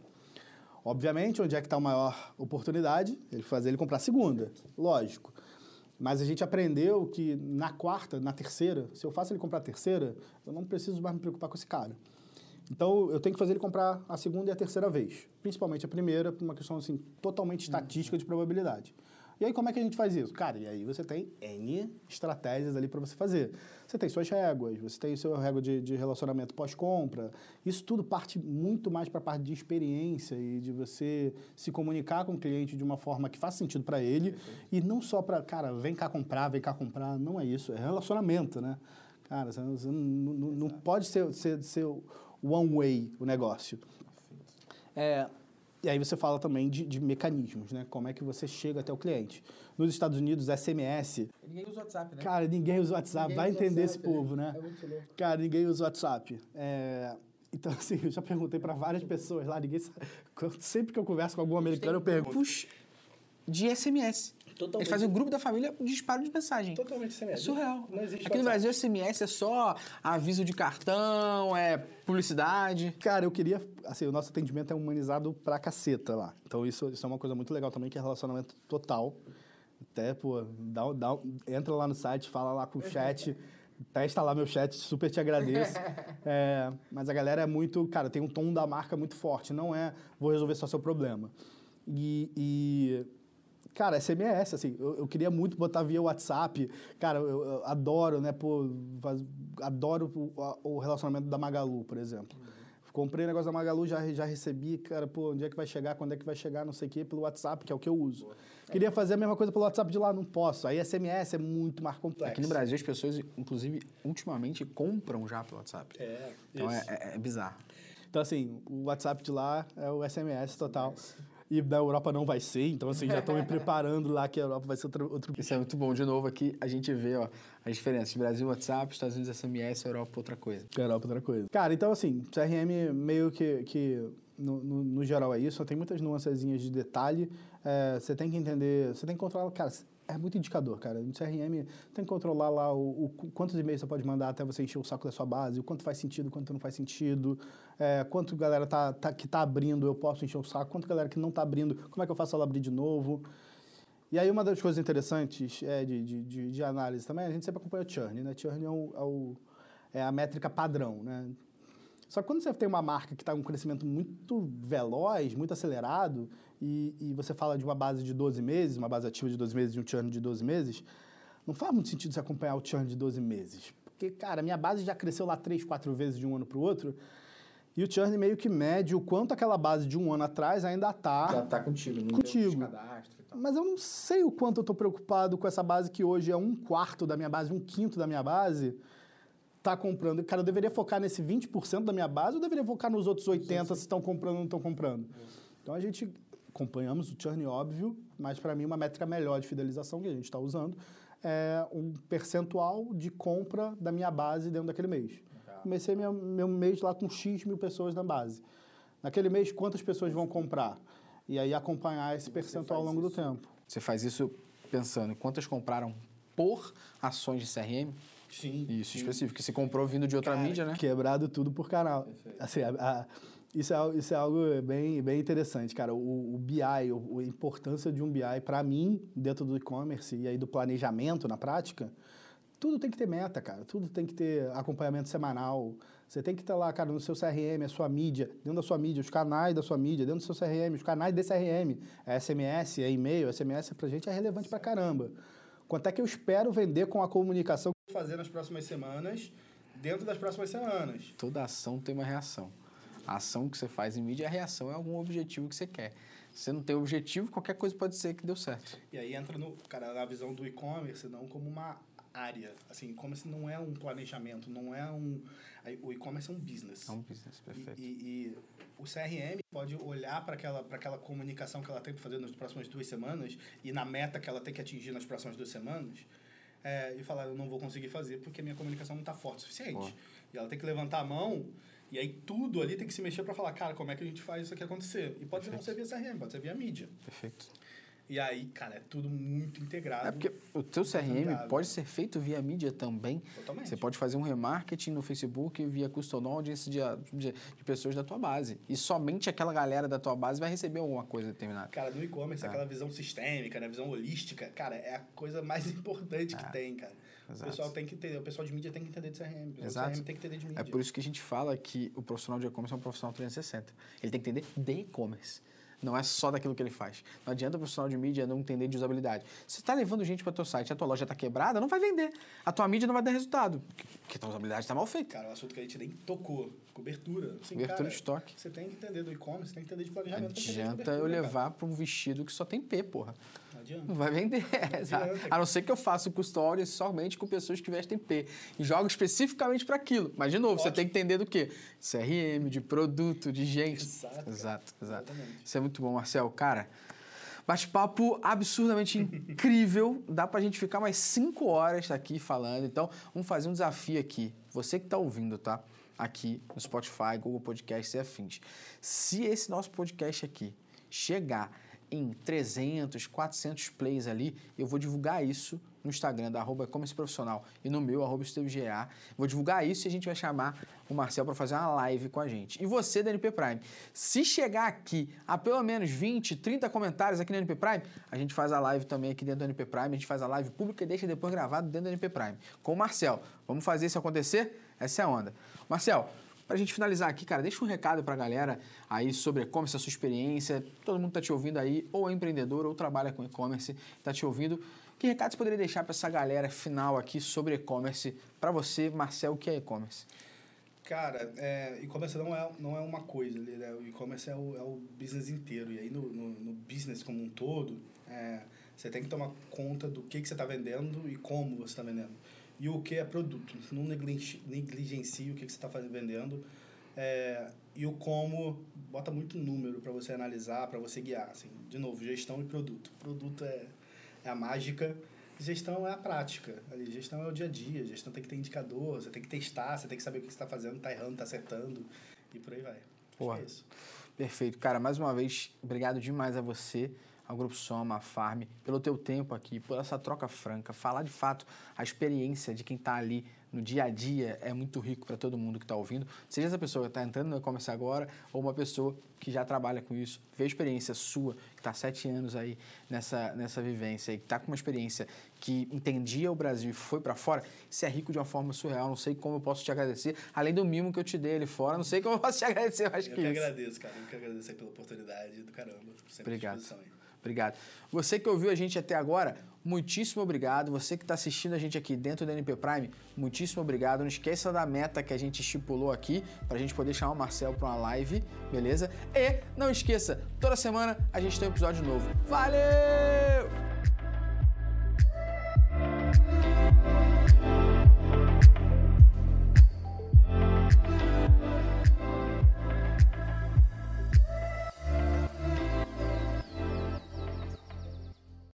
Obviamente, onde é que está a maior oportunidade? Ele fazer ele comprar a segunda, lógico. Mas a gente aprendeu que na quarta, na terceira, se eu faço ele comprar a terceira, eu não preciso mais me preocupar com esse cara. Então, eu tenho que fazer ele comprar a segunda e a terceira vez. Principalmente a primeira, por uma questão assim, totalmente estatística de probabilidade. E aí, como é que a gente faz isso? Cara, e aí você tem N estratégias ali para você fazer. Você tem suas réguas, você tem seu régua de, de relacionamento pós-compra. Isso tudo parte muito mais para a parte de experiência e de você se comunicar com o cliente de uma forma que faça sentido para ele. E não só para, cara, vem cá comprar, vem cá comprar. Não é isso, é relacionamento, né? Cara, você não, você não- não- não pode ser, ser, ser one way o negócio. É, e aí você fala também de, de mecanismos, né? Como é que você chega até o cliente. Nos Estados Unidos, SMS. Ninguém usa WhatsApp, né? Cara, ninguém usa WhatsApp. Ninguém Vai usa entender WhatsApp, esse povo, né? É muito louco. Cara, ninguém usa WhatsApp. É, Então, assim, eu já perguntei para várias pessoas lá, ninguém sabe. Sempre que eu converso com algum americano, eu pergunto. Puxa, de SMS. Totalmente. Eles fazem o grupo da família disparo de mensagem. Totalmente É SMS. surreal. Não existe Aqui no WhatsApp. Brasil, SMS é só aviso de cartão, é publicidade. Cara, eu queria. Assim, o nosso atendimento é humanizado pra caceta lá. Então, isso, isso é uma coisa muito legal também, que é relacionamento total. Até, pô, dá, dá, entra lá no site, fala lá com o chat, testa lá meu chat, super te agradeço. É, mas a galera é muito. Cara, tem um tom da marca muito forte. Não é vou resolver só seu problema. E. e Cara, SMS, assim, eu, eu queria muito botar via WhatsApp. Cara, eu, eu adoro, né, pô, faz- adoro o, o relacionamento da Magalu, por exemplo. Comprei negócio da Magalu, já, já recebi, cara, pô, onde é que vai chegar, quando é que vai chegar, não sei o quê, pelo WhatsApp, que é o que eu uso. Queria fazer a mesma coisa pelo WhatsApp de lá, não posso. Aí SMS é muito mais complexo. Aqui no Brasil, as pessoas, inclusive, ultimamente compram já pelo WhatsApp. É, Então é, isso. é- é bizarro. Então, assim, o WhatsApp de lá é o SMS total. E da Europa não vai ser, então, assim, já estão me preparando lá que a Europa vai ser outro, outro Isso é muito bom. De novo, aqui a gente vê ó, as diferenças. Brasil, WhatsApp, Estados Unidos, SMS, Europa, outra coisa. Europa outra coisa. Cara, então assim, CRM meio que, que no, no, no geral é isso, tem muitas nuancezinhas de detalhe. É, você tem que entender, você tem que controlar, cara, é muito indicador, cara. No CRM tem que controlar lá o, o qu- quantos e-mails você pode mandar até você encher o saco da sua base, o quanto faz sentido, quanto não faz sentido, é, quanto galera tá, tá- que tá abrindo eu posso encher o saco, quanto galera que não tá abrindo, como é que eu faço ela abrir de novo. E aí, uma das coisas interessantes é, de, de, de, de análise também, a gente sempre acompanha o churn, né? Churn é, o, é, o- é a métrica padrão, né? Só que quando você tem uma marca que está com um crescimento muito veloz, muito acelerado, e, e você fala de uma base de 12 meses, uma base ativa de 12 meses e um churn de 12 meses, não faz muito sentido você acompanhar o churn de 12 meses. Porque, cara, minha base já cresceu lá 3, 4 vezes de um ano para o outro, e o churn meio que mede o quanto aquela base de um ano atrás ainda está tá contigo, não Contigo. cadastro e tal. mas eu não sei o quanto eu estou preocupado com essa base que hoje é um quarto da minha base, um quinto da minha base, tá comprando. Cara, eu deveria focar nesse 20% da minha base ou eu deveria focar nos outros 80% se estão comprando ou não estão comprando? Então a gente acompanhamos o churn óbvio, mas para mim uma métrica melhor de fidelização que a gente está usando é um percentual de compra da minha base dentro daquele mês. Comecei meu, meu mês lá com X mil pessoas na base. Naquele mês, quantas pessoas vão comprar? E aí acompanhar esse percentual ao longo do tempo. Você faz isso pensando em quantas compraram por ações de CRM? Sim. Isso, específico. Que se comprou vindo de outra mídia, né? Quebrado tudo por canal. Assim, a- a- isso, é, isso é algo bem, bem interessante, cara. O, o BI, a importância de um BI, para mim, dentro do e-commerce e aí do planejamento na prática, tudo tem que ter meta, cara. Tudo tem que ter acompanhamento semanal. Você tem que estar lá, cara, no seu CRM, a sua mídia, dentro da sua mídia, os canais da sua mídia, dentro do seu CRM, os canais desse CRM. É SMS, é e-mail, SMS pra gente é relevante pra caramba. Quanto é que eu espero vender com a comunicação que eu vou fazer nas próximas semanas, dentro das próximas semanas? Toda ação tem uma reação. A ação que você faz em mídia, a reação é algum objetivo que você quer. Se você não tem objetivo, qualquer coisa pode ser que deu certo. E aí entra no, cara, na visão do e-commerce, não como uma área. Assim, e-commerce não é um planejamento, não é um... O e-commerce é um business. É um business, perfeito. E, e- e o CRM pode olhar para aquela, para aquela comunicação que ela tem que fazer nas próximas duas semanas e na meta que ela tem que atingir nas próximas duas semanas é, e falar, eu não vou conseguir fazer porque a minha comunicação não está forte o suficiente. Boa. E ela tem que levantar a mão e aí tudo ali tem que se mexer para falar, cara, como é que a gente faz isso aqui acontecer? E pode não ser via CRM, pode ser via mídia. Perfeito. E aí, cara, é tudo muito integrado. É porque o teu CRM pode ser feito via mídia também. Totalmente. Você pode fazer um remarketing no Facebook via custom audience de, de, de pessoas da tua base. E somente aquela galera da tua base vai receber alguma coisa determinada. Cara, no e-commerce, É. aquela visão sistêmica, né? visão holística, cara, é a coisa mais importante que tem, cara. O É. exato. pessoal tem que entender, o pessoal de mídia tem que entender de CRM, o pessoal de CRM tem que entender de mídia. É por isso que a gente fala que o profissional de e-commerce é um profissional 360. Ele tem que entender de e-commerce. Não é só daquilo que ele faz. Não adianta o profissional de mídia não entender de usabilidade. Se você está levando gente para o teu site e a tua loja está quebrada, não vai vender. A tua mídia não vai dar resultado. Porque a tua usabilidade está mal feita. Cara, o assunto que a gente nem tocou, cobertura. Assim, Cobertura cara, de estoque. Você tem que entender do e-commerce, tem que entender de Não planejamento. de adianta eu levar para um vestido que só tem P, porra. Não adianta. Não vai vender. adianta. A não ser que eu faça o custódio somente com pessoas que vestem P. E jogo especificamente para aquilo. Mas, de novo, você Ótimo. tem que entender do quê? CRM, de produto, de gente. Exato. Exato, exato. Exatamente. Isso é muito bom, Marcel. Cara, bate-papo absurdamente incrível. Dá pra gente ficar mais cinco horas aqui falando. Então, vamos fazer um desafio aqui. Você que tá ouvindo, tá? Aqui no Spotify, Google Podcasts e afins. Se esse nosso podcast aqui chegar em 300, 400 plays ali, eu vou divulgar isso no Instagram da arroba e-commerce profissional e no meu, arroba. Vou divulgar isso e a gente vai chamar o Marcel para fazer uma live com a gente. E você da NP Prime, se chegar aqui a pelo menos 20, 30 comentários aqui no NP Prime, a gente faz a live também aqui dentro do NP Prime, a gente faz a live pública e deixa depois gravado dentro do NP Prime. Com o Marcel. Vamos fazer isso acontecer? Essa é a onda. Marcel, para a gente finalizar aqui, cara, deixa um recado para a galera aí sobre e-commerce, a sua experiência. Todo mundo está te ouvindo aí, ou é empreendedor, ou trabalha com e-commerce, está te ouvindo. Que recado você poderia deixar para essa galera final aqui sobre e-commerce? Para você, Marcel, o que é e-commerce? Cara, é, e-commerce não é, não é uma coisa, né? o e-commerce é o, é o business inteiro. E aí no, no, no business como um todo, é, você tem que tomar conta do que, que você está vendendo e como você está vendendo. E o que é produto. Não negligencie o que, que você está vendendo. É, e o como, bota muito número para você analisar, para você guiar. Assim, de novo, gestão e produto. Produto é, é a mágica Gestão é a prática. Ali, gestão é o dia a dia. Gestão tem que ter indicador, você tem que testar, você tem que saber o que você está fazendo, está errando, está acertando e por aí vai. Porra. É isso. Perfeito. Cara, mais uma vez, obrigado demais a você, ao Grupo Soma, a Farm, pelo teu tempo aqui, por essa troca franca, falar de fato a experiência de quem está ali no dia a dia é muito rico para todo mundo que está ouvindo. Seja essa pessoa que está entrando no e-commerce agora ou uma pessoa que já trabalha com isso, vê a experiência sua, que está sete anos aí nessa, nessa vivência e que está com uma experiência que entendia o Brasil e foi para fora, isso é rico de uma forma surreal. Não sei como eu posso te agradecer, além do mimo que eu te dei ali fora, não sei como eu posso te agradecer mais eu que, que isso. Eu que agradeço, cara. Eu que agradeço pela oportunidade do caramba. Sempre Obrigado. Obrigado. Você que ouviu a gente até agora, muitíssimo obrigado. Você que está assistindo a gente aqui dentro da NP Prime, muitíssimo obrigado. Não esqueça da meta que a gente estipulou aqui para a gente poder chamar o Marcel para uma live, beleza? E não esqueça, toda semana a gente tem um episódio novo. Valeu!